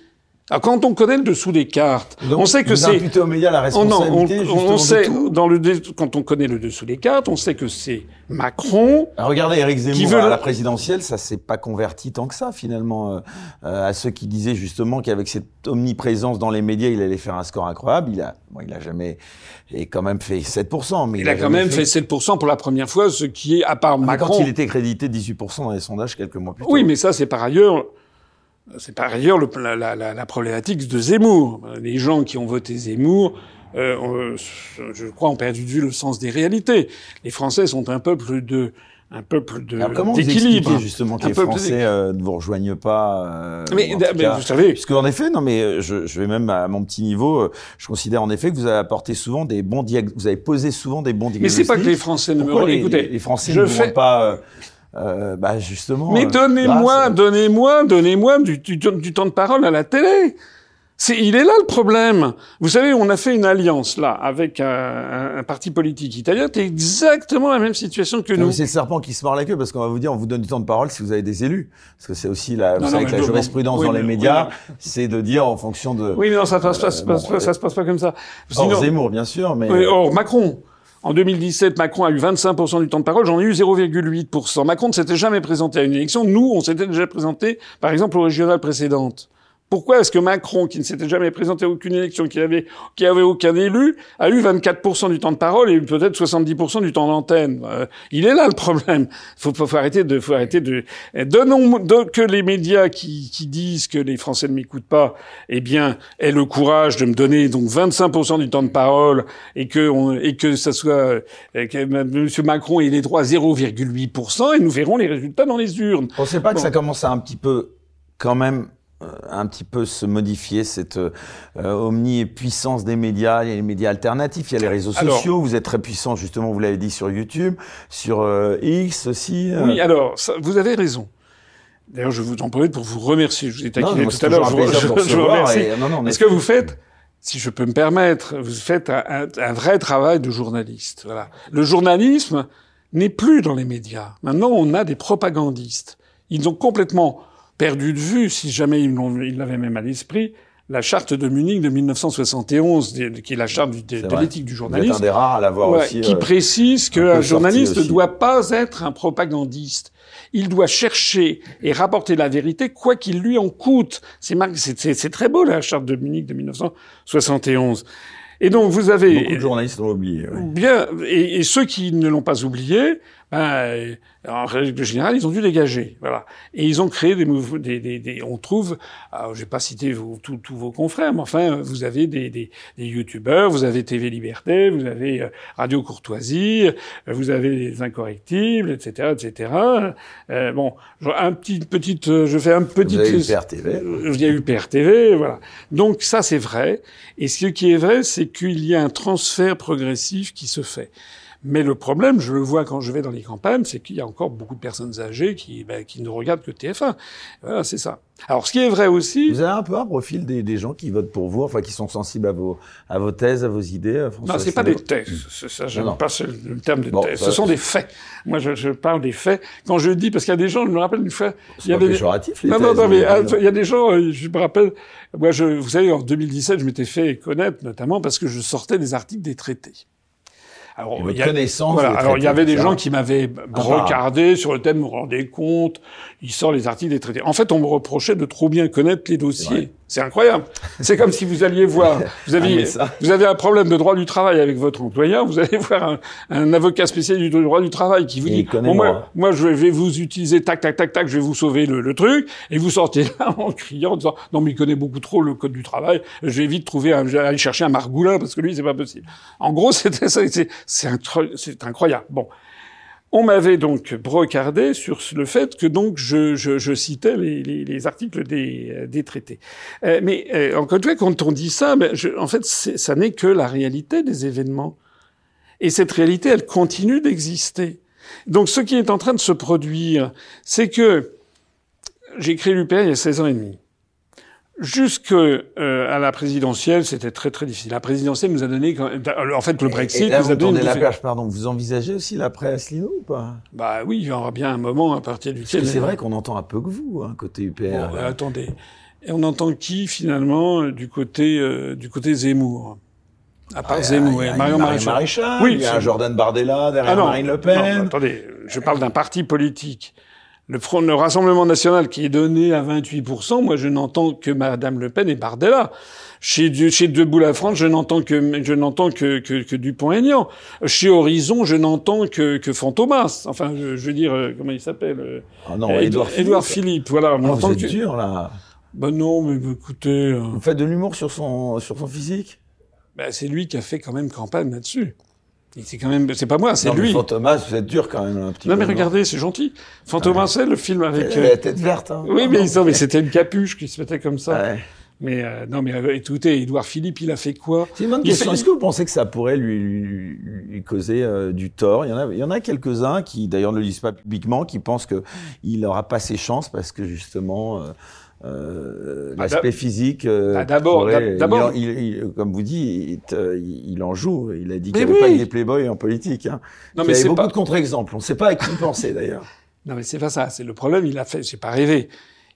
Alors, quand on connaît le dessous des cartes, on sait que c'est. aux médias la responsabilité. Oh non, on, sait dans le quand on connaît le dessous des cartes, on sait que c'est Macron. Alors, regardez, Eric Zemmour veut... à la présidentielle, ça s'est pas converti tant que ça finalement euh, euh, à ceux qui disaient justement qu'avec cette omniprésence dans les médias, il allait faire un score incroyable. Il a, bon, il a jamais, et quand même fait 7%. Mais il, a, quand même fait... 7% pour la première fois, ce qui est à part ah, Macron. Quand il était crédité 18% dans les sondages quelques mois plus tôt. Oui, mais ça c'est par ailleurs c'est par ailleurs le, la, la, la, problématique de Zemmour. Les gens qui ont voté Zemmour, euh, je crois, ont perdu de vue le sens des réalités. Les Français sont un peuple de un peuple de Alors, comment vous expliquez justement que Un les Français euh, ne vous rejoignent pas euh, Mais, mais cas, vous savez, Puisque en effet, non mais euh, je, je vais même à mon petit niveau, euh, je considère en effet que vous avez apporté souvent des bons diag- vous avez posé souvent des bons mais diagnostics. c'est pas que les Français ne me Pourquoi re- les, écoutez, les- Français je ne fais- pas euh, euh, bah justement Mais euh, donnez-moi, donnez-moi, donnez-moi du, du, du temps de parole à la télé. C'est, il est là le problème. Vous savez, on a fait une alliance là avec un, un- un parti politique italien. C'est exactement la même situation que Non, nous. mais c'est le serpent qui se mord la queue parce qu'on va vous dire on vous donne du temps de parole si vous avez des élus parce que c'est aussi la vous Non, savez non, que mais la je- jurisprudence oui, dans les médias oui, c'est de dire en fonction de Oui, mais non, ça, passe pas- ça, bon, passe pas- ça se passe pas comme ça. Sinon- Zemmour bien sûr mais Oui, or, Macron. En 2017, Macron a eu 25% du temps de parole, j'en ai eu 0,8%. Macron ne s'était jamais présenté à une élection. Nous, on s'était déjà présenté, par exemple, aux régionales précédentes. Pourquoi est-ce que Macron, qui ne s'était jamais présenté à aucune élection, qui avait, qui avait aucun élu, a eu 24% du temps de parole et peut-être 70% du temps d'antenne? Euh, Il est là le problème. Faut, faut, faut arrêter de, faut arrêter de. eh, Donnons don- que les médias qui, qui disent que les Français ne m'écoutent pas, eh bien, aient le courage de me donner donc 25% du temps de parole et que on, et que ça soit euh, que M. Macron ait les droits à 0,8% et nous verrons les résultats dans les urnes. On ne sait pas que ça commence à un petit peu, quand même, un petit peu se modifier cette euh, omnipuissance des médias. Il y a les médias alternatifs, il y a les réseaux Alors- sociaux. Vous êtes très puissant, justement, vous l'avez dit sur YouTube, sur euh, X aussi. euh. Oui, alors, ça, vous avez raison. D'ailleurs, je vous en profite pour vous remercier. Je vous ai Non, taquiné mais tout à l'heure. Je, vous- je- je remercie. et- non, non, mais- Parce que vous faites, si je peux me permettre, vous faites un, un- un vrai travail de journaliste. Voilà. Le journalisme n'est plus dans les médias. Maintenant, on a des propagandistes. Ils ont complètement perdu de vue, si jamais ils l'avaient même à l'esprit, la charte de Munich de 1971, qui est la charte du- de, l'éthique du journalisme. un des rares à l'avoir Ouais, aussi. qui euh, précise qu'un journaliste ne doit pas être un propagandiste. Il doit chercher et rapporter la vérité, quoi qu'il lui en coûte. C'est très beau, la charte de Munich de 1971. Et donc, vous avez... Beaucoup de journalistes l'ont oublié. ouais. Bien, et, et ceux qui ne l'ont pas oublié, ben, euh, en règle générale, ils ont dû dégager. Voilà. Et ils ont créé des mouvements, des, des, des- on trouve, alors, je vais pas citer vos- tous vos confrères, mais enfin, vous avez des, des, des youtubeurs, vous avez TV Liberté, vous avez euh, Radio Courtoisie, euh, vous avez les Incorrectibles, etc., etc. Euh, bon, un petit, petite, je fais un petit. Vous avez eu PRTV. Euh, Il y a eu PRTV, voilà. Donc ça, c'est vrai. Et ce qui est vrai, c'est qu'il y a un transfert progressif qui se fait. Mais le problème, je le vois quand je vais dans les campagnes, c'est qu'il y a encore beaucoup de personnes âgées qui, ben, qui ne regardent que TF1. Voilà, c'est ça. Alors, ce qui est vrai aussi, Vous avez un peu un profil des, des gens qui votent pour vous, enfin qui sont sensibles à vos, à vos thèses, à vos idées. euh, François non, c'est pas des thèses. Ça, j'aime pas ce- le terme de Bon, thèse. ça- Ce sont des faits. Moi, je, je parle des faits. Quand je dis, parce qu'il y a des gens, je me rappelle une fois, il y avait des- les Non, non, non, mais il y a des gens, euh, je me rappelle, moi, je, vous savez, en 2017, je m'étais fait connaître, notamment parce que je sortais des articles des traités. Alors, il y a- connaissance voilà. des Alors, il y traités, avait des gens qui m'avaient regardé sur le thème, vous vous rendez compte, il sort les articles des traités. En fait, on me reprochait de trop bien connaître les dossiers. C'est incroyable. C'est comme si vous alliez voir, vous Ah, aviez, vous avez un problème de droit du travail avec votre employeur, vous allez voir un, un avocat spécialiste du droit du travail qui vous dit, bon, moi. moi, moi, je vais vous utiliser tac, tac, tac, tac, je vais vous sauver le, le truc, et vous sortez là en criant, en disant, non, mais il connaît beaucoup trop le code du travail, je vais vite trouver un, je vais aller chercher un margoulin, parce que lui, c'est pas possible. En gros, c'était ça, c'est, c'est incro- c'est incroyable. Bon. On m'avait donc brocardé sur le fait que donc je, je, je citais les, les, les articles des, euh, des traités. Euh, mais euh, encore une fois, quand on dit ça, ben, je, en fait, ça n'est que la réalité des événements. Et cette réalité, elle continue d'exister. Donc ce qui est en train de se produire, c'est que j'ai créé l'UPR il y a 16 ans et demi. Jusque euh, à la présidentielle, c'était très très difficile. La présidentielle nous a donné, quand- en fait, le Brexit Et là, nous a vous donné. une la perche, pardon. Vous envisagez aussi l'après Asselineau ou pas? Bah oui, il y aura bien un moment à partir du. C'est vrai qu'on entend un peu que vous, hein, côté UPR. Bon, euh, attendez. Et on entend qui finalement euh, du côté euh, du côté Zemmour? À part Ah, Zemmour, y a et Marion Maréchal. Maréchal, Oui, il y a Jordan Bardella derrière Ah non, Marine Le non, Pen. attendez, je parle d'un parti politique. Le, Front, le Rassemblement national qui est donné à 28%, moi je n'entends que Madame Le Pen et Bardella. Chez, Du- chez Debout la France, je n'entends que je n'entends que, que, que Dupont-Aignan. Chez Horizon, je n'entends que, que Fantomas. Enfin, je, je veux dire, euh, comment il s'appelle euh, Ah non, Édouard Philippe. Édouard Philippe. Voilà, on Ah, entend vous êtes que. dur, là. Ben non, mais écoutez, euh, Vous faites de l'humour sur son, sur son physique? Ben, c'est lui qui a fait quand même campagne là-dessus. C'est quand même, c'est pas moi, c'est lui. Fantomas, vous êtes dur quand même un petit non, peu. mais regardez, c'est gentil. Fantomas, c'est le film avec. Euh, La tête verte. Hein. Oui, mais, non, mais c'était une capuche qui se mettait comme ça. Ouais. Mais euh, non, mais euh, écoutez, Édouard Philippe, il a fait quoi? C'est une bonne question. fait- Est-ce que vous pensez que ça pourrait lui, lui, lui causer euh, du tort? Il y en a, il y en a quelques-uns qui, d'ailleurs, ne le disent pas publiquement, qui pensent que il n'aura pas ses chances parce que justement. Euh, Ah, L'aspect physique, euh, Ah, d'abord- d'abord- comme vous dites, il, en joue. Il a dit qu'il n'y avait pas que des playboys en politique. Hein. Non, il y mais avait c'est beaucoup pas. de contre-exemples. On ne sait pas à qui penser d'ailleurs. Non, mais c'est pas ça. C'est le problème. Il a fait. J'ai pas rêvé.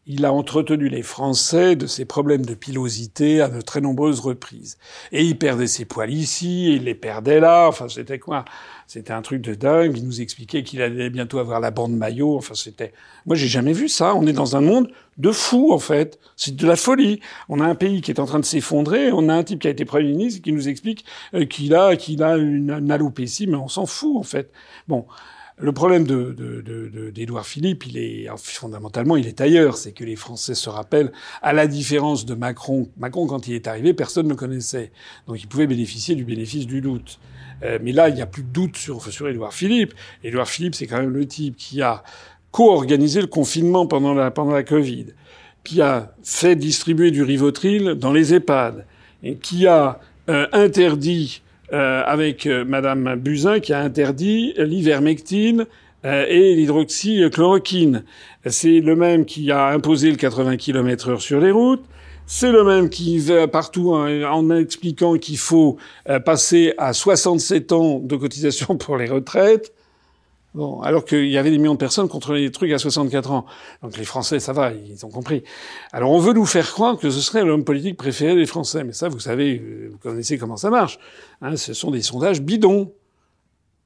Il a entretenu les Français de ces problèmes de pilosité à de très nombreuses reprises. Et il perdait ses poils ici, et il les perdait là. Enfin, c'était quoi? C'était un truc de dingue. Il nous expliquait qu'il allait bientôt avoir la bande maillot. Enfin, c'était. Moi, j'ai jamais vu ça. On est dans un monde de fous, en fait. C'est de la folie. On a un pays qui est en train de s'effondrer. On a un type qui a été premier ministre qui nous explique euh, qu'il a, qu'il a une, une alopécie, mais on s'en fout, en fait. Bon. Le problème de, de, de, d'Édouard Philippe, il est fondamentalement, il est ailleurs. C'est que les Français se rappellent, à la différence de Macron. Macron, quand il est arrivé, personne ne le connaissait, donc il pouvait bénéficier du bénéfice du doute. Euh, mais là, il n'y a plus de doute sur sur Édouard Philippe. Édouard Philippe, c'est quand même le type qui a co-organisé le confinement pendant la pendant la Covid, qui a fait distribuer du Rivotril dans les EHPAD, et qui a euh, interdit euh, avec euh, Madame Buzyn qui a interdit l'ivermectine et l'hydroxychloroquine. C'est le même qui a imposé le 80 km heure sur les routes. C'est le même qui va partout en, en expliquant qu'il faut euh, passer à 67 ans de cotisation pour les retraites. Bon, alors qu'il y avait des millions de personnes contre les trucs à 64 ans. Donc les Français, ça va, ils ont compris. Alors on veut nous faire croire que ce serait l'homme politique préféré des Français. Mais ça, vous savez, euh, vous connaissez comment ça marche. Hein, ce sont des sondages bidons.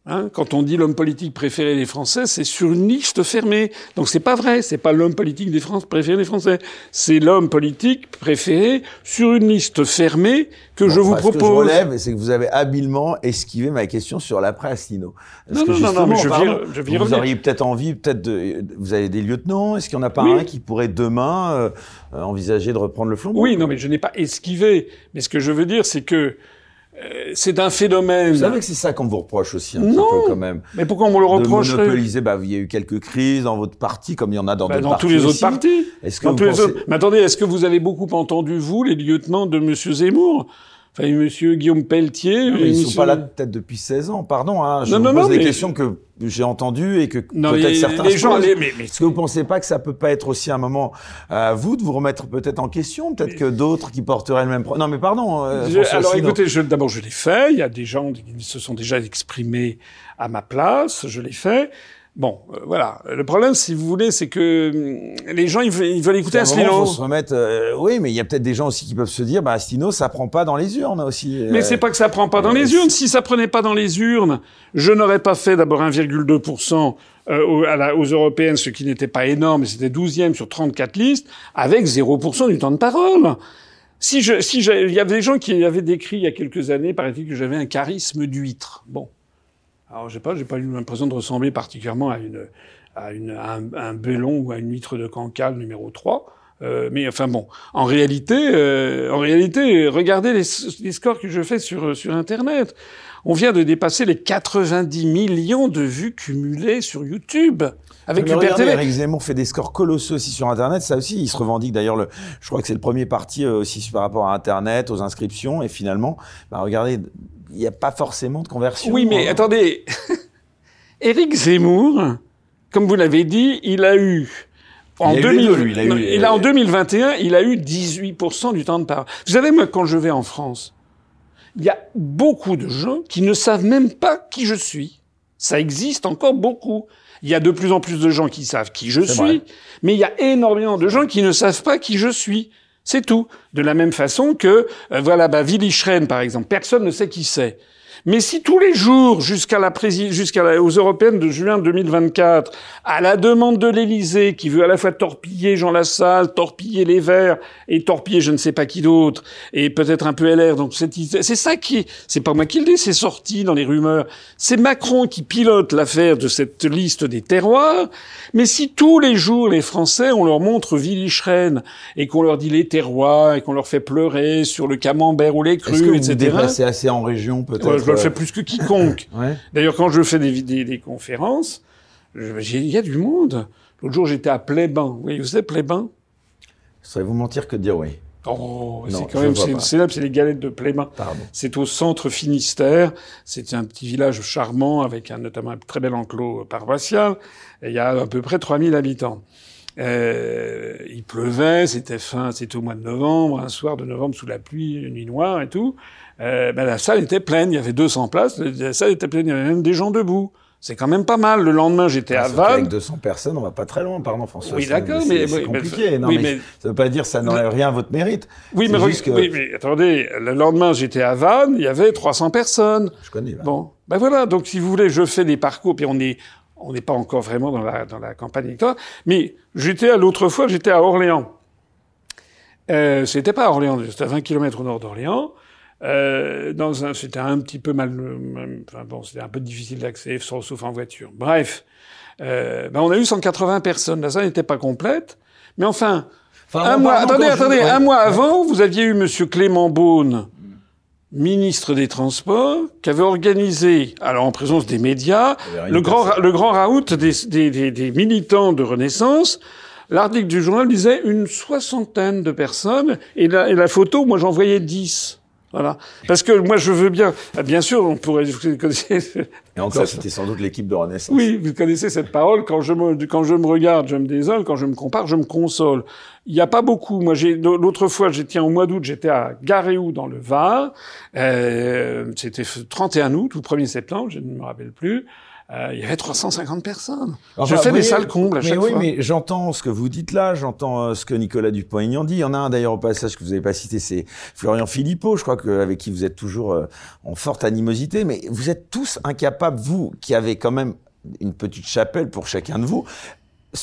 Hein, quand on dit l'homme politique préféré des Français, c'est sur une liste fermée. Donc c'est pas vrai, c'est pas l'homme politique des France préféré des Français. C'est l'homme politique préféré sur une liste fermée que je vous Enfin, Ce que je propose. relève, c'est que vous avez habilement esquivé ma question sur l'après Asselineau. Parce Non, que non, non, non, mais je pardon, je y vous auriez peut-être envie, peut-être de, vous avez des lieutenants. Est-ce qu'il n'y en a pas Oui. un qui pourrait demain euh, euh, envisager de reprendre le flambeau? Oui, non, mais je n'ai pas esquivé. Mais ce que je veux dire, c'est que c'est un phénomène. Vous savez que c'est ça qu'on vous reproche aussi un Non. petit peu quand même. Mais pourquoi on me le De reprocherait monopoliser, bah, il y a eu quelques crises dans votre parti, comme il y en a dans Bah, d'autres Dans tous les autres partis. Est-ce que Dans vous tous les autres. Mais attendez, est-ce que vous avez beaucoup entendu, vous, les lieutenants de Monsieur Zemmour? Enfin, Monsieur Guillaume Pelletier. Non, mais ils monsieur- sont pas là peut-être depuis 16 ans, pardon. Hein, je Non, vous non, pose des mais- questions que j'ai entendues et que Non, peut-être mais certains les se gens, posent. les- mais, mais Est-ce que vous pensez pas que ça peut pas être aussi un moment à vous de vous remettre peut-être en question Peut-être que d'autres qui porteraient le même... Non, mais pardon. euh, Je- alors Asselineau. écoutez, je, d'abord je l'ai fait. Il y a des gens qui se sont déjà exprimés à ma place. Je l'ai fait. Bon, euh, voilà. Le problème, si vous voulez, c'est que hum, les gens ils veulent, ils veulent écouter Asselineau. se remettre. euh, oui, mais il y a peut-être des gens aussi qui peuvent se dire, bah, Astino, ça prend pas dans les urnes aussi. Mais Euh, c'est pas que ça prend pas dans les urnes. Si ça prenait pas dans les urnes, je n'aurais pas fait d'abord 1,2% euh, aux, à la- aux européennes, ce qui n'était pas énorme, mais c'était 12e sur 34 listes, avec 0% du temps de parole. Si je, si il y avait des gens qui avaient décrit il y a quelques années, paraît-il que j'avais un charisme d'huître. Bon. Alors, j'ai pas, j'ai pas eu l'impression de ressembler particulièrement à une, à une, à un, à un belon ou à une huître de Cancale numéro 3. Euh, mais enfin bon, en réalité, euh, en réalité, regardez les, les scores que je fais sur sur Internet. On vient de dépasser les 90 millions de vues cumulées sur YouTube avec Super regardez. Eric Zemmour fait des scores colossaux aussi sur Internet. Ça aussi, il se revendique d'ailleurs. Le, je crois que c'est le premier parti euh, aussi par rapport à Internet, aux inscriptions. Et finalement, bah, regardez, il n'y a pas forcément de conversion. Oui, mais hein. attendez. Éric Zemmour, comme vous l'avez dit, il a eu en, Il a eu les 2000 deux, lui. Il a eu- non, il a- en 2021, il a eu 18% du temps de parole. Vous savez, moi, quand je vais en France, il y a beaucoup de gens qui ne savent même pas qui je suis. Ça existe encore beaucoup. Il y a de plus en plus de gens qui savent qui je suis, vrai. mais il y a énormément de gens qui ne savent pas qui je suis. C'est tout. De la même façon que, euh, voilà, bah, Willy par exemple, personne ne sait qui c'est. Mais si tous les jours, jusqu'à la prési- jusqu'à la- aux européennes de juin 2024, à la demande de l'Élysée, qui veut à la fois torpiller Jean Lassalle, torpiller les Verts et torpiller je ne sais pas qui d'autre, et peut-être un peu LR, donc c'est c'est ça qui, c'est pas moi qui le dis, c'est sorti dans les rumeurs. C'est Macron qui pilote l'affaire de cette liste des terroirs. Mais si tous les jours les Français, on leur montre Willy Schren et qu'on leur dit les terroirs et qu'on leur fait pleurer sur le camembert ou les Est-ce que crues, vous vous etc. déplacez assez en région peut-être Ouais, je le fais plus que quiconque. Ouais. D'ailleurs, quand je fais des, des, des conférences, il y a du monde. L'autre jour, j'étais à Pléban. Oui, vous savez Pléban Ça serait vous mentir que de dire oui. Oh, Non, c'est quand même célèbre, c'est les galettes de. Pardon. C'est au centre Finistère. C'est un petit village charmant avec un, notamment un très bel enclos paroissial. Et il y a à peu près 3000 habitants. Euh, il pleuvait, c'était fin, c'était au mois de novembre, un soir de novembre sous la pluie, une nuit noire et tout. Euh, ben la salle était pleine, il y avait 200 places, la salle était pleine, il y avait même des gens debout. C'est quand même pas mal. Le lendemain, j'étais à Sauf qu'avec Vannes. 200 personnes, on va pas très loin, pardon François. Oui, d'accord, mais- c'est oui, mais- compliqué. non, oui, mais, mais- ça veut pas dire que ça n'enlève rien à votre mérite. Oui, mais, juste re- que- oui, mais attendez, le lendemain, j'étais à Vannes, il y avait 300 personnes. Je connais là. Bon, ben voilà. Donc, si vous voulez, je fais des parcours, puis on est, on n'est pas encore vraiment dans la dans la campagne électorale. Mais j'étais à l'autre fois, j'étais à Orléans. Euh, c'était pas à Orléans, c'était à 20 km au nord d'Orléans. Euh, dans un, c'était un petit peu mal, mal- enfin bon, c'était un peu difficile d'accès, sauf sauf en voiture. Bref, euh, ben on a eu 180 personnes. La salle n'était pas complète, mais enfin, Enfin, un mois, attendez, je- attendez, un mois avant, vous aviez eu Monsieur Clément Beaune, ministre des Transports, qui avait organisé, alors en présence des médias, le grand, personne. le grand raout des, des, des, des militants de Renaissance. L'article du journal disait une soixantaine de personnes, et la, et la photo, moi j'en voyais dix. Voilà. Parce que moi je veux bien, ah, bien sûr, on pourrait, vous connaissez, Et encore, c'était sans doute l'équipe de Renaissance. oui, vous connaissez cette parole. Quand je me, quand je me regarde, je me désole. Quand je me compare, je me console. Il n'y a pas beaucoup. Moi, j'ai, l'autre fois, j'étais au mois d'août, j'étais à Garéou dans le Var. Euh, c'était 31 août ou 1er septembre, je ne me rappelle plus. Euh, il y avait 350 personnes. Enfin, je fais des salles combles à mais chaque oui, fois. mais j'entends ce que vous dites là, j'entends euh, ce que Nicolas Dupont-Aignan dit. Il y en a un d'ailleurs au passage que vous n'avez pas cité, c'est Florian Philippot, je crois que avec qui vous êtes toujours euh, en forte animosité. Mais vous êtes tous incapables, vous qui avez quand même une petite chapelle pour chacun de vous.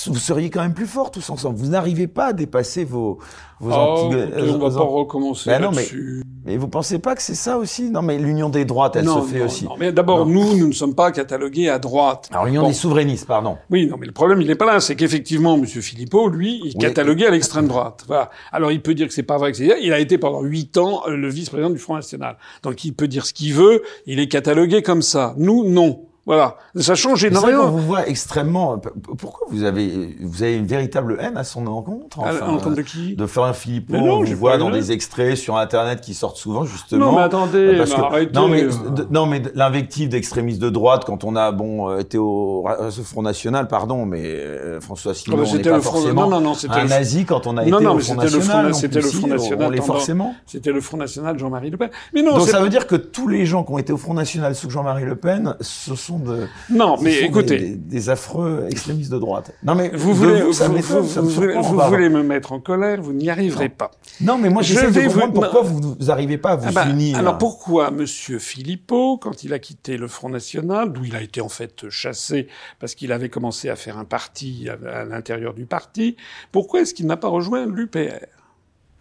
Vous seriez quand même plus forts tous ensemble. Vous n'arrivez pas à dépasser vos vos Oh, anti- euh, on va vos pas recommencer Ben non, mais- là-dessus. Mais vous pensez pas que c'est ça aussi? Non, mais l'union des droites, elle non, se fait non, aussi. non. Mais d'abord, nous, nous ne sommes pas catalogués à droite. Alors l'union Bon. des souverainistes, pardon. Oui, non, mais le problème, il n'est pas là. C'est qu'effectivement, M. Philippot, lui, il est Oui. catalogué à l'extrême droite. Voilà. Alors, il peut dire que c'est pas vrai que c'est Il a été pendant huit ans euh, le vice-président du Front National. Donc, il peut dire ce qu'il veut. Il est catalogué comme ça. Nous, non. Voilà. Ça change C'est vrai qu'on énormément. vous voit extrêmement. Pourquoi vous avez vous avez une véritable haine à son encontre enfin, à l'encontre de qui? de Florian Philippot, Mais non, on vous voit dans des extraits sur Internet qui sortent souvent justement. Non, mais attendez, Parce mais que- arrêtez. non mais euh. non mais l'invective d'extrémistes de droite quand on a bon euh, été au Ra- ce Front National pardon mais euh, François Ah, Asselineau bah, on n'est c'était pas le Front- forcément non, non, non, c'était un le- nazi quand on a Non, été non, au Front c'était le Front- National non c'était le Front National on l'est forcément C'était le Front National Jean-Marie Le Pen. Mais non, donc ça veut dire que tous les gens qui ont été au Front National sous Jean-Marie Le Pen ce sont de non, mais écoutez. des, affreux extrémistes de droite. Non mais Vous voulez, vous, voulez- me mettre en colère, vous n'y arriverez pas. Non, mais moi Je de vais vous- comprendre pourquoi vous n'arrivez pas à vous Ah bah, unir. Alors pourquoi Monsieur Philippot, quand il a quitté le Front National, d'où il a été en fait chassé parce qu'il avait commencé à faire un parti à, à l'intérieur du parti, pourquoi est-ce qu'il n'a pas rejoint l'UPR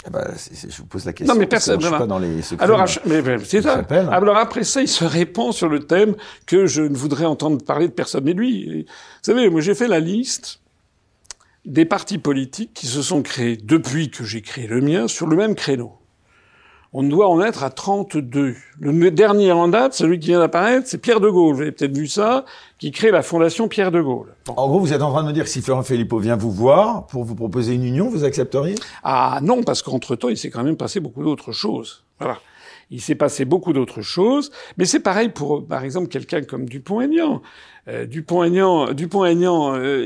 Eh ben, c'est- c'est- je vous pose la question. Non, mais parce que personne- Je suis voilà. pas dans les secrets. Alors, mais- mais, c'est Ça s'appelle. Alors après ça, il se répand sur le thème que je ne voudrais entendre parler de personne. Mais lui, vous savez, moi j'ai fait la liste des partis politiques qui se sont créés depuis que j'ai créé le mien sur le même créneau. On doit en être à 32. Le dernier en date, celui qui vient d'apparaître, c'est Pierre de Gaulle. Vous avez peut-être vu ça, qui crée la fondation Pierre de Gaulle. Bon. En gros, vous êtes en train de me dire que si Florent Philippot vient vous voir pour vous proposer une union, vous accepteriez? Ah non, parce qu'entre-temps, il s'est quand même passé beaucoup d'autres choses. Voilà. Il s'est passé beaucoup d'autres choses, mais c'est pareil pour, par exemple, quelqu'un comme Dupont-Aignan. Euh, Dupont-Aignan, Dupont-Aignan, euh,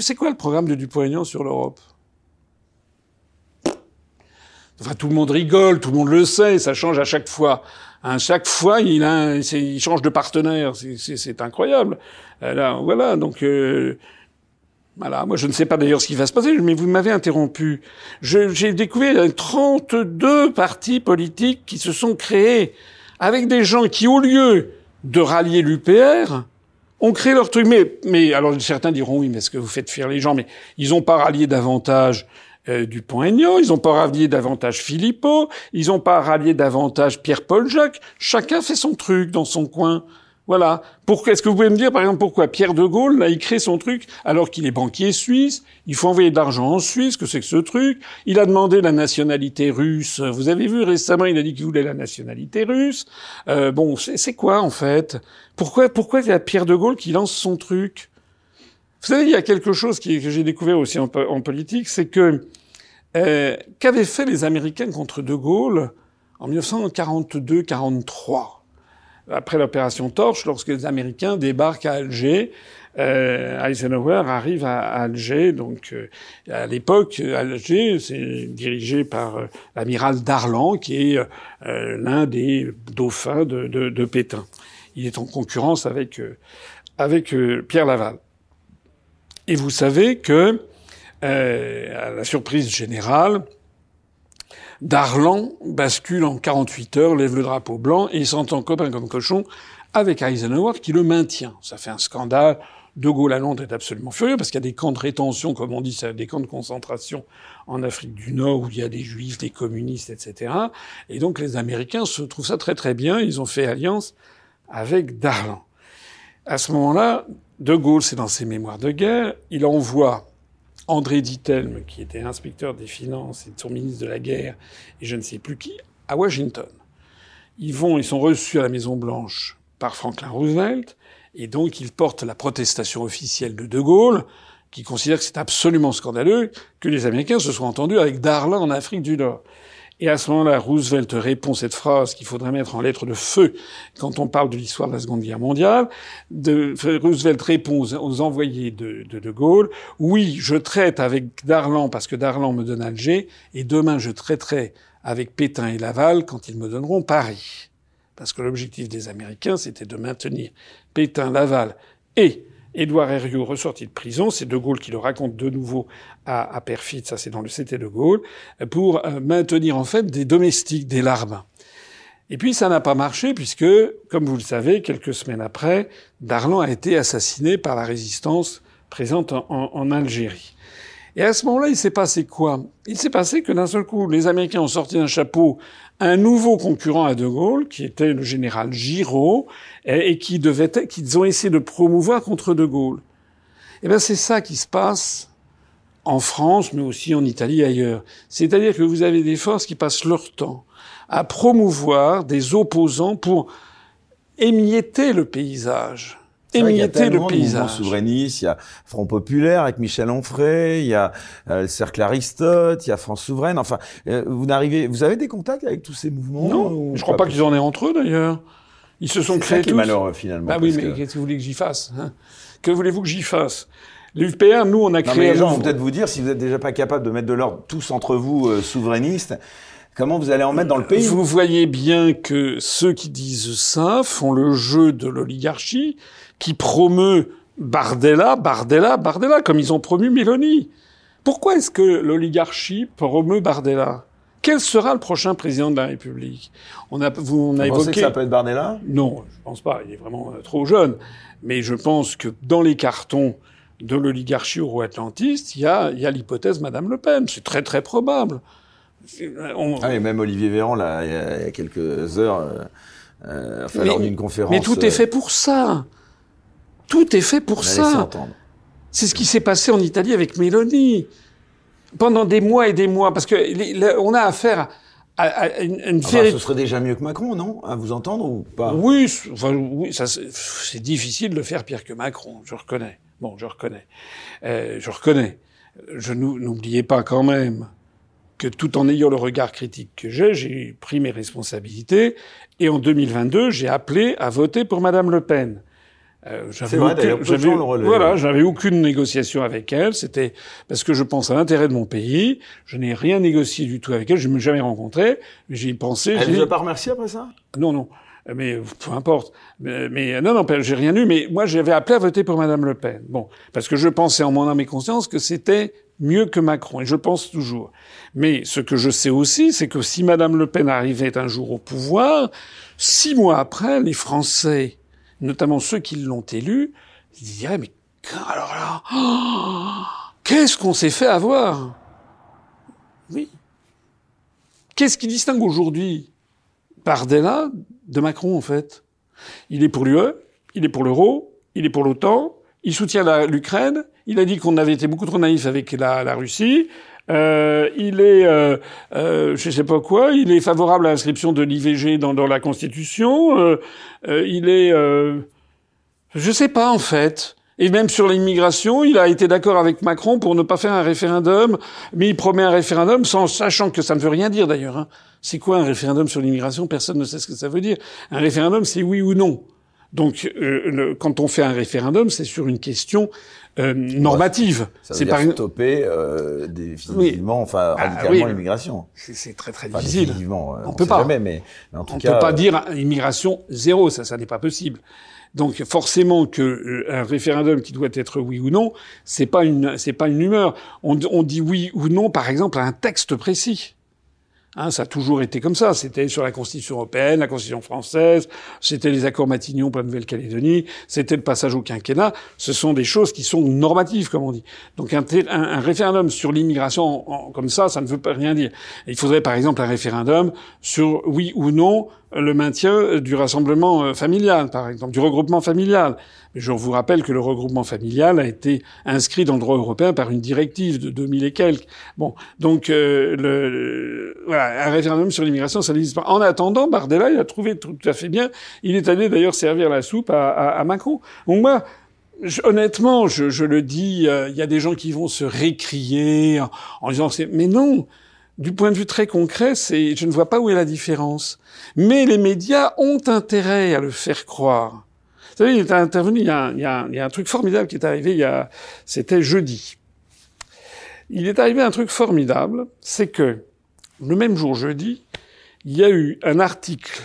c'est quoi le programme de Dupont-Aignan sur l'Europe? Enfin, tout le monde rigole, tout le monde le sait, ça change à chaque fois. À chaque fois, il, a, il change de partenaire, c'est- incroyable. Là, voilà, donc euh, voilà, moi je ne sais pas d'ailleurs ce qui va se passer, mais vous m'avez interrompu. J'ai découvert euh, 32 partis politiques qui se sont créés avec des gens qui, au lieu de rallier l'UPR, ont créé leur truc. Mais, alors certains diront oui, mais est-ce que vous faites fuir les gens? Mais ils n'ont pas rallié davantage euh, Dupont-Aignan, ils n'ont pas rallié davantage Philippot, ils n'ont pas rallié davantage Pierre-Paul Jacques. Chacun fait son truc dans son coin. Voilà. Pourquoi Est-ce que vous pouvez me dire, par exemple, pourquoi Pierre de Gaulle a écrit son truc alors qu'il est banquier suisse? Il faut envoyer de l'argent en Suisse. Que c'est que ce truc? Il a demandé la nationalité russe. Vous avez vu récemment, il a dit qu'il voulait la nationalité russe. Euh, bon, c'est quoi en fait? Pourquoi Pourquoi il y a Pierre de Gaulle qui lance son truc? Vous savez, il y a quelque chose qui, que j'ai découvert aussi en, en politique, c'est que euh, qu'avaient fait les Américains contre de Gaulle en 1942-43 après l'opération Torche, lorsque les Américains débarquent à Alger, euh, Eisenhower arrive à, Alger. Donc, euh, à l'époque, Alger, c'est dirigé par euh, l'amiral Darlan, qui est euh, l'un des dauphins de, de, de, Pétain. Il est en concurrence avec avec Pierre Laval. Et vous savez que, à la surprise générale, Darlan bascule en 48 heures, lève le drapeau blanc et s'entend copain comme cochon avec Eisenhower qui le maintient. Ça fait un scandale. De Gaulle à Londres est absolument furieux parce qu'il y a des camps de rétention, comme on dit, des camps de concentration en Afrique du Nord où il y a des juifs, des communistes, etc. Et donc les Américains se trouvent ça très très bien. Ils ont fait alliance avec Darlan. À ce moment-là, De Gaulle, c'est dans ses mémoires de guerre, il envoie André Dittelme, qui était inspecteur des finances et son ministre de la guerre, et je ne sais plus qui, à Washington. Ils vont, ils sont reçus à la Maison Blanche par Franklin Roosevelt, et donc ils portent la protestation officielle de De Gaulle, qui considère que c'est absolument scandaleux que les Américains se soient entendus avec Darlan en Afrique du Nord. Et à ce moment-là, Roosevelt répond cette phrase qu'il faudrait mettre en lettres de feu quand on parle de l'histoire de la Seconde Guerre mondiale. Roosevelt répond aux, envoyés de, de, de Gaulle, oui, je traite avec Darlan parce que Darlan me donne Alger, et demain je traiterai avec Pétain et Laval quand ils me donneront Paris. Parce que l'objectif des Américains, c'était de maintenir Pétain, Laval et Édouard Herriot ressorti de prison, c'est De Gaulle qui le raconte de nouveau à, à Perfit, ça c'est dans le CT De Gaulle, pour euh, maintenir en fait des domestiques, des larbins. Et puis ça n'a pas marché puisque, comme vous le savez, quelques semaines après, Darlan a été assassiné par la résistance présente en, en Algérie. Et à ce moment-là, il s'est passé quoi? Il s'est passé que d'un seul coup, les Américains ont sorti d'un chapeau un nouveau concurrent à De Gaulle, qui était le général Giraud, et, qui devait, qu'ils ont essayé de promouvoir contre De Gaulle. Eh bien, c'est ça qui se passe en France, mais aussi en Italie et ailleurs. C'est-à-dire que vous avez des forces qui passent leur temps à promouvoir des opposants pour émietter le paysage émietter le paysage. souverainiste, il y a Front Populaire avec Michel Onfray, il y a euh, le Cercle Aristote, il y a France Souveraine. Enfin, euh, vous n'arrivez, vous avez des contacts avec tous ces mouvements Non, je crois pas, qu'ils en aient entre eux d'ailleurs. Ils se sont créés ça qui tous. malheureux finalement. Bah oui, mais qu'est-ce que vous voulez que j'y fasse hein? Que voulez-vous que j'y fasse? L'UPR, nous, on a créé. Non, mais les gens vont peut-être vous dire, si vous êtes déjà pas capable de mettre de l'ordre tous entre vous euh, souverainistes, Comment vous allez en mettre dans le pays? Vous voyez bien que ceux qui disent ça font le jeu de l'oligarchie, qui promeut Bardella, Bardella, Bardella, comme ils ont promu Mélanie. Pourquoi est-ce que l'oligarchie promeut Bardella? Quel sera le prochain président de la République? On a, vous, on a évoqué. que ça peut être Bardella? Non, je pense pas. Il est vraiment euh, trop jeune. Mais je pense que dans les cartons de l'oligarchie euro-atlantiste, il y a, y a l'hypothèse Madame Le Pen. C'est très très probable. On... Ah, et même Olivier Véran, là, il y a, quelques heures, euh, euh enfin, lors d'une conférence. Mais tout est fait pour ça. Tout est fait pour ça. C'est ce qui s'est passé en Italie avec Meloni. Pendant des mois et des mois, parce que on a affaire à, une, une Ce serait déjà mieux que Macron, non? À vous entendre ou pas? Oui, enfin, oui, c'est difficile de faire pire que Macron, je reconnais. Bon, je reconnais. Euh, je reconnais. Je n'oubliez pas quand même que tout en ayant le regard critique que j'ai, j'ai pris mes responsabilités et en 2022, j'ai appelé à voter pour Madame Le Pen. Euh, j'avais aucune, voilà, j'avais aucune négociation avec elle. C'était parce que je pense à l'intérêt de mon pays. Je n'ai rien négocié du tout avec elle. Je ne l'ai jamais rencontrée. J'y pensé. Elle vous a pas remercié après ça? Non, non. Mais peu importe. Mais, non, non, j'ai rien eu. Mais moi, j'avais appelé à voter pour Madame Le Pen. Bon, parce que je pensais en mon âme et conscience que c'était mieux que Macron, et je pense toujours. Mais ce que je sais aussi, c'est que si Madame Le Pen arrivait un jour au pouvoir, six mois après, les Français notamment ceux qui l'ont élu, ils diraient mais alors là, qu'est-ce qu'on s'est fait avoir? Oui. Qu'est-ce qui distingue aujourd'hui Bardella de Macron en fait? Il est pour l'UE, il est pour l'euro, il est pour l'OTAN, il soutient l'Ukraine, il a dit qu'on avait été beaucoup trop naïf avec la Russie, euh, il est, euh, euh, je sais pas quoi, il est favorable à l'inscription de l'IVG dans, la Constitution. Euh, euh il est, euh, je sais pas en fait. Et même sur l'immigration, il a été d'accord avec Macron pour ne pas faire un référendum, mais il promet un référendum sans sachant que ça ne veut rien dire d'ailleurs. Hein. C'est quoi un référendum sur l'immigration? Personne ne sait ce que ça veut dire. Un référendum, c'est oui ou non. Donc, euh, quand on fait un référendum, c'est sur une question euh, normative. c'est par stopper euh, définitivement, enfin ah, radicalement l'immigration. C'est très très difficile. Euh, on, peut pas. Jamais, mais, en tout on cas, peut pas dire immigration zéro, ça, ça n'est pas possible. Donc forcément que euh, un référendum qui doit être oui ou non, c'est pas une c'est pas une humeur. On, on dit oui ou non, par exemple, à un texte précis. Hein, ça a toujours été comme ça. C'était sur la Constitution européenne, la Constitution française, c'était les accords Matignon pour la Nouvelle-Calédonie, c'était le passage au quinquennat. Ce sont des choses qui sont normatives, comme on dit. Donc un, un, référendum sur l'immigration comme ça, ça ne veut pas rien dire. Il faudrait par exemple un référendum sur oui ou non le maintien du rassemblement euh, familial, par exemple, du regroupement familial. Mais je vous rappelle que le regroupement familial a été inscrit dans le droit européen par une directive de 2000 et quelques. Bon, donc euh, le, voilà, un référendum sur l'immigration, ça n'existe pas. En attendant, Bardella, il a trouvé tout à fait bien. Il est allé d'ailleurs servir la soupe à, à, à Macron. Donc moi, honnêtement, je, je, le dis, euh, il y a des gens qui vont se récrier en, en disant c'est mais non. Du point de vue très concret, c'est, je ne vois pas où est la différence. Mais les médias ont intérêt à le faire croire. Vous savez, il est intervenu, il y a, un truc formidable qui est arrivé il y a, c'était jeudi. Il est arrivé un truc formidable, c'est que le même jour jeudi, il y a eu un article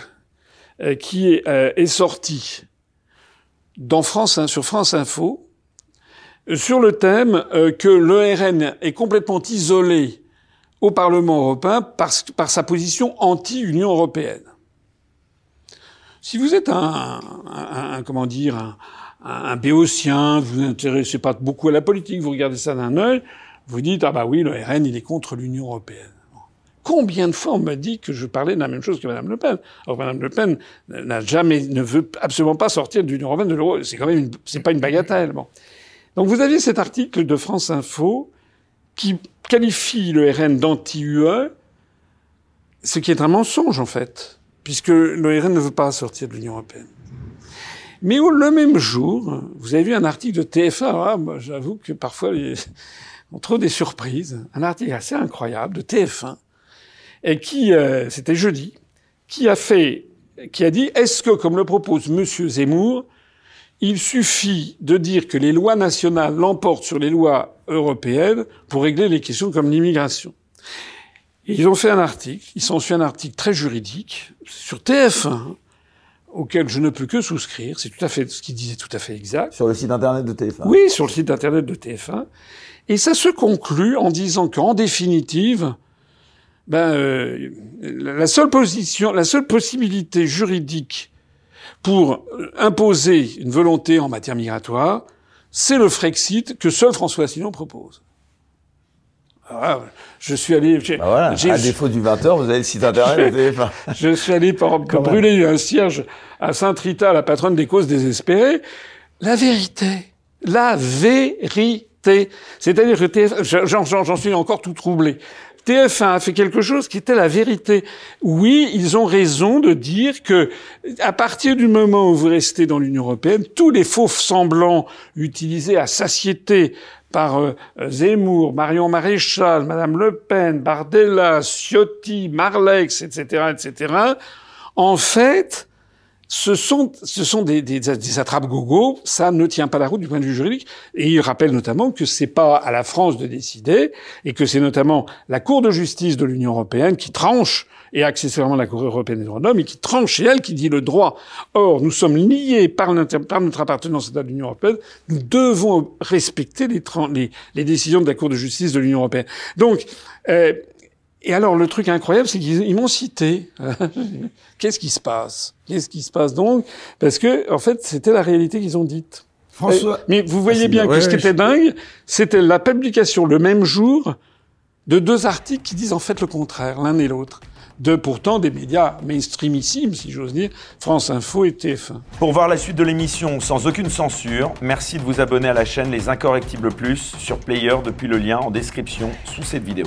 euh, qui est, euh, est sorti dans France, sur France Info sur le thème euh, que l'ERN est complètement isolé au Parlement européen par, par sa position anti-Union européenne. Si vous êtes un, un, comment dire, un, un béotien, vous vous intéressez pas beaucoup à la politique, vous regardez ça d'un œil, vous dites ah bah oui, le RN il est contre l'Union européenne. Combien de fois on m'a dit que je parlais de la même chose que Madame Le Pen? Alors Madame Le Pen n'a jamais, ne veut absolument pas sortir de l'Union européenne, de l'euro. C'est quand même, c'est pas une bagatelle. Bon. Donc vous aviez cet article de France Info qui qualifie le RN d'anti-UE, ce qui est un mensonge en fait, puisque le RN ne veut pas sortir de l'Union européenne. Mais le même jour, vous avez vu un article de TF1, ah, j'avoue que parfois on trouve des surprises, un article assez incroyable de TF1, et qui, euh, c'était jeudi, qui a fait, qui a dit, est-ce que, comme le propose Monsieur Zemmour, il suffit de dire que les lois nationales l'emportent sur les lois européennes pour régler les questions comme l'immigration? Ils ont fait un article, ils sont fait un article très juridique sur TF1 auquel je ne peux que souscrire. C'est tout à fait ce qu'il disait, tout à fait exact. Sur le site internet de TF1. Oui, sur le site internet de TF1. Et ça se conclut en disant qu'en définitive, ben, euh, la seule position, la seule possibilité juridique pour imposer une volonté en matière migratoire, c'est le Frexit que seul François Asselineau propose. Ah, je suis allé. Bah voilà, à défaut du 20h, vous avez le site internet. je suis allé par, brûler un cierge à Sainte-Rita, la patronne des causes désespérées. La vérité, la vérité. C'est-à-dire que j'en suis encore tout troublé. TF1 a fait quelque chose qui était la vérité. Oui, ils ont raison de dire que, à partir du moment où vous restez dans l'Union européenne, tous les faux semblants utilisés à satiété par euh, Zemmour, Marion Maréchal, Madame Le Pen, Bardella, Ciotti, Marlex, etc., etc., en fait, ce sont, ce sont des, des, des attrapes gogo, ça ne tient pas la route du point de vue juridique. Et il rappelle notamment que c'est pas à la France de décider, et que c'est notamment la Cour de justice de l'Union européenne qui tranche, et accessoirement la Cour européenne des droits de l'homme, et qui tranche, et elle qui dit le droit. Or, nous sommes liés par, par notre appartenance à l'Union européenne, nous devons respecter les, les, les, décisions de la Cour de justice de l'Union européenne. Donc, euh, et alors, le truc incroyable, c'est qu'ils m'ont cité. Qu'est-ce qui se passe? Qu'est-ce qui se passe donc? Parce que, en fait, c'était la réalité qu'ils ont dite. François. Mais vous voyez ah, bien que ce qui était dingue, c'était la publication le même jour de deux articles qui disent en fait le contraire, l'un et l'autre. De pourtant des médias mainstreamissimes, si j'ose dire, France Info et TF1. Pour voir la suite de l'émission sans aucune censure, merci de vous abonner à la chaîne Les Incorrectibles Plus sur Player depuis le lien en description sous cette vidéo.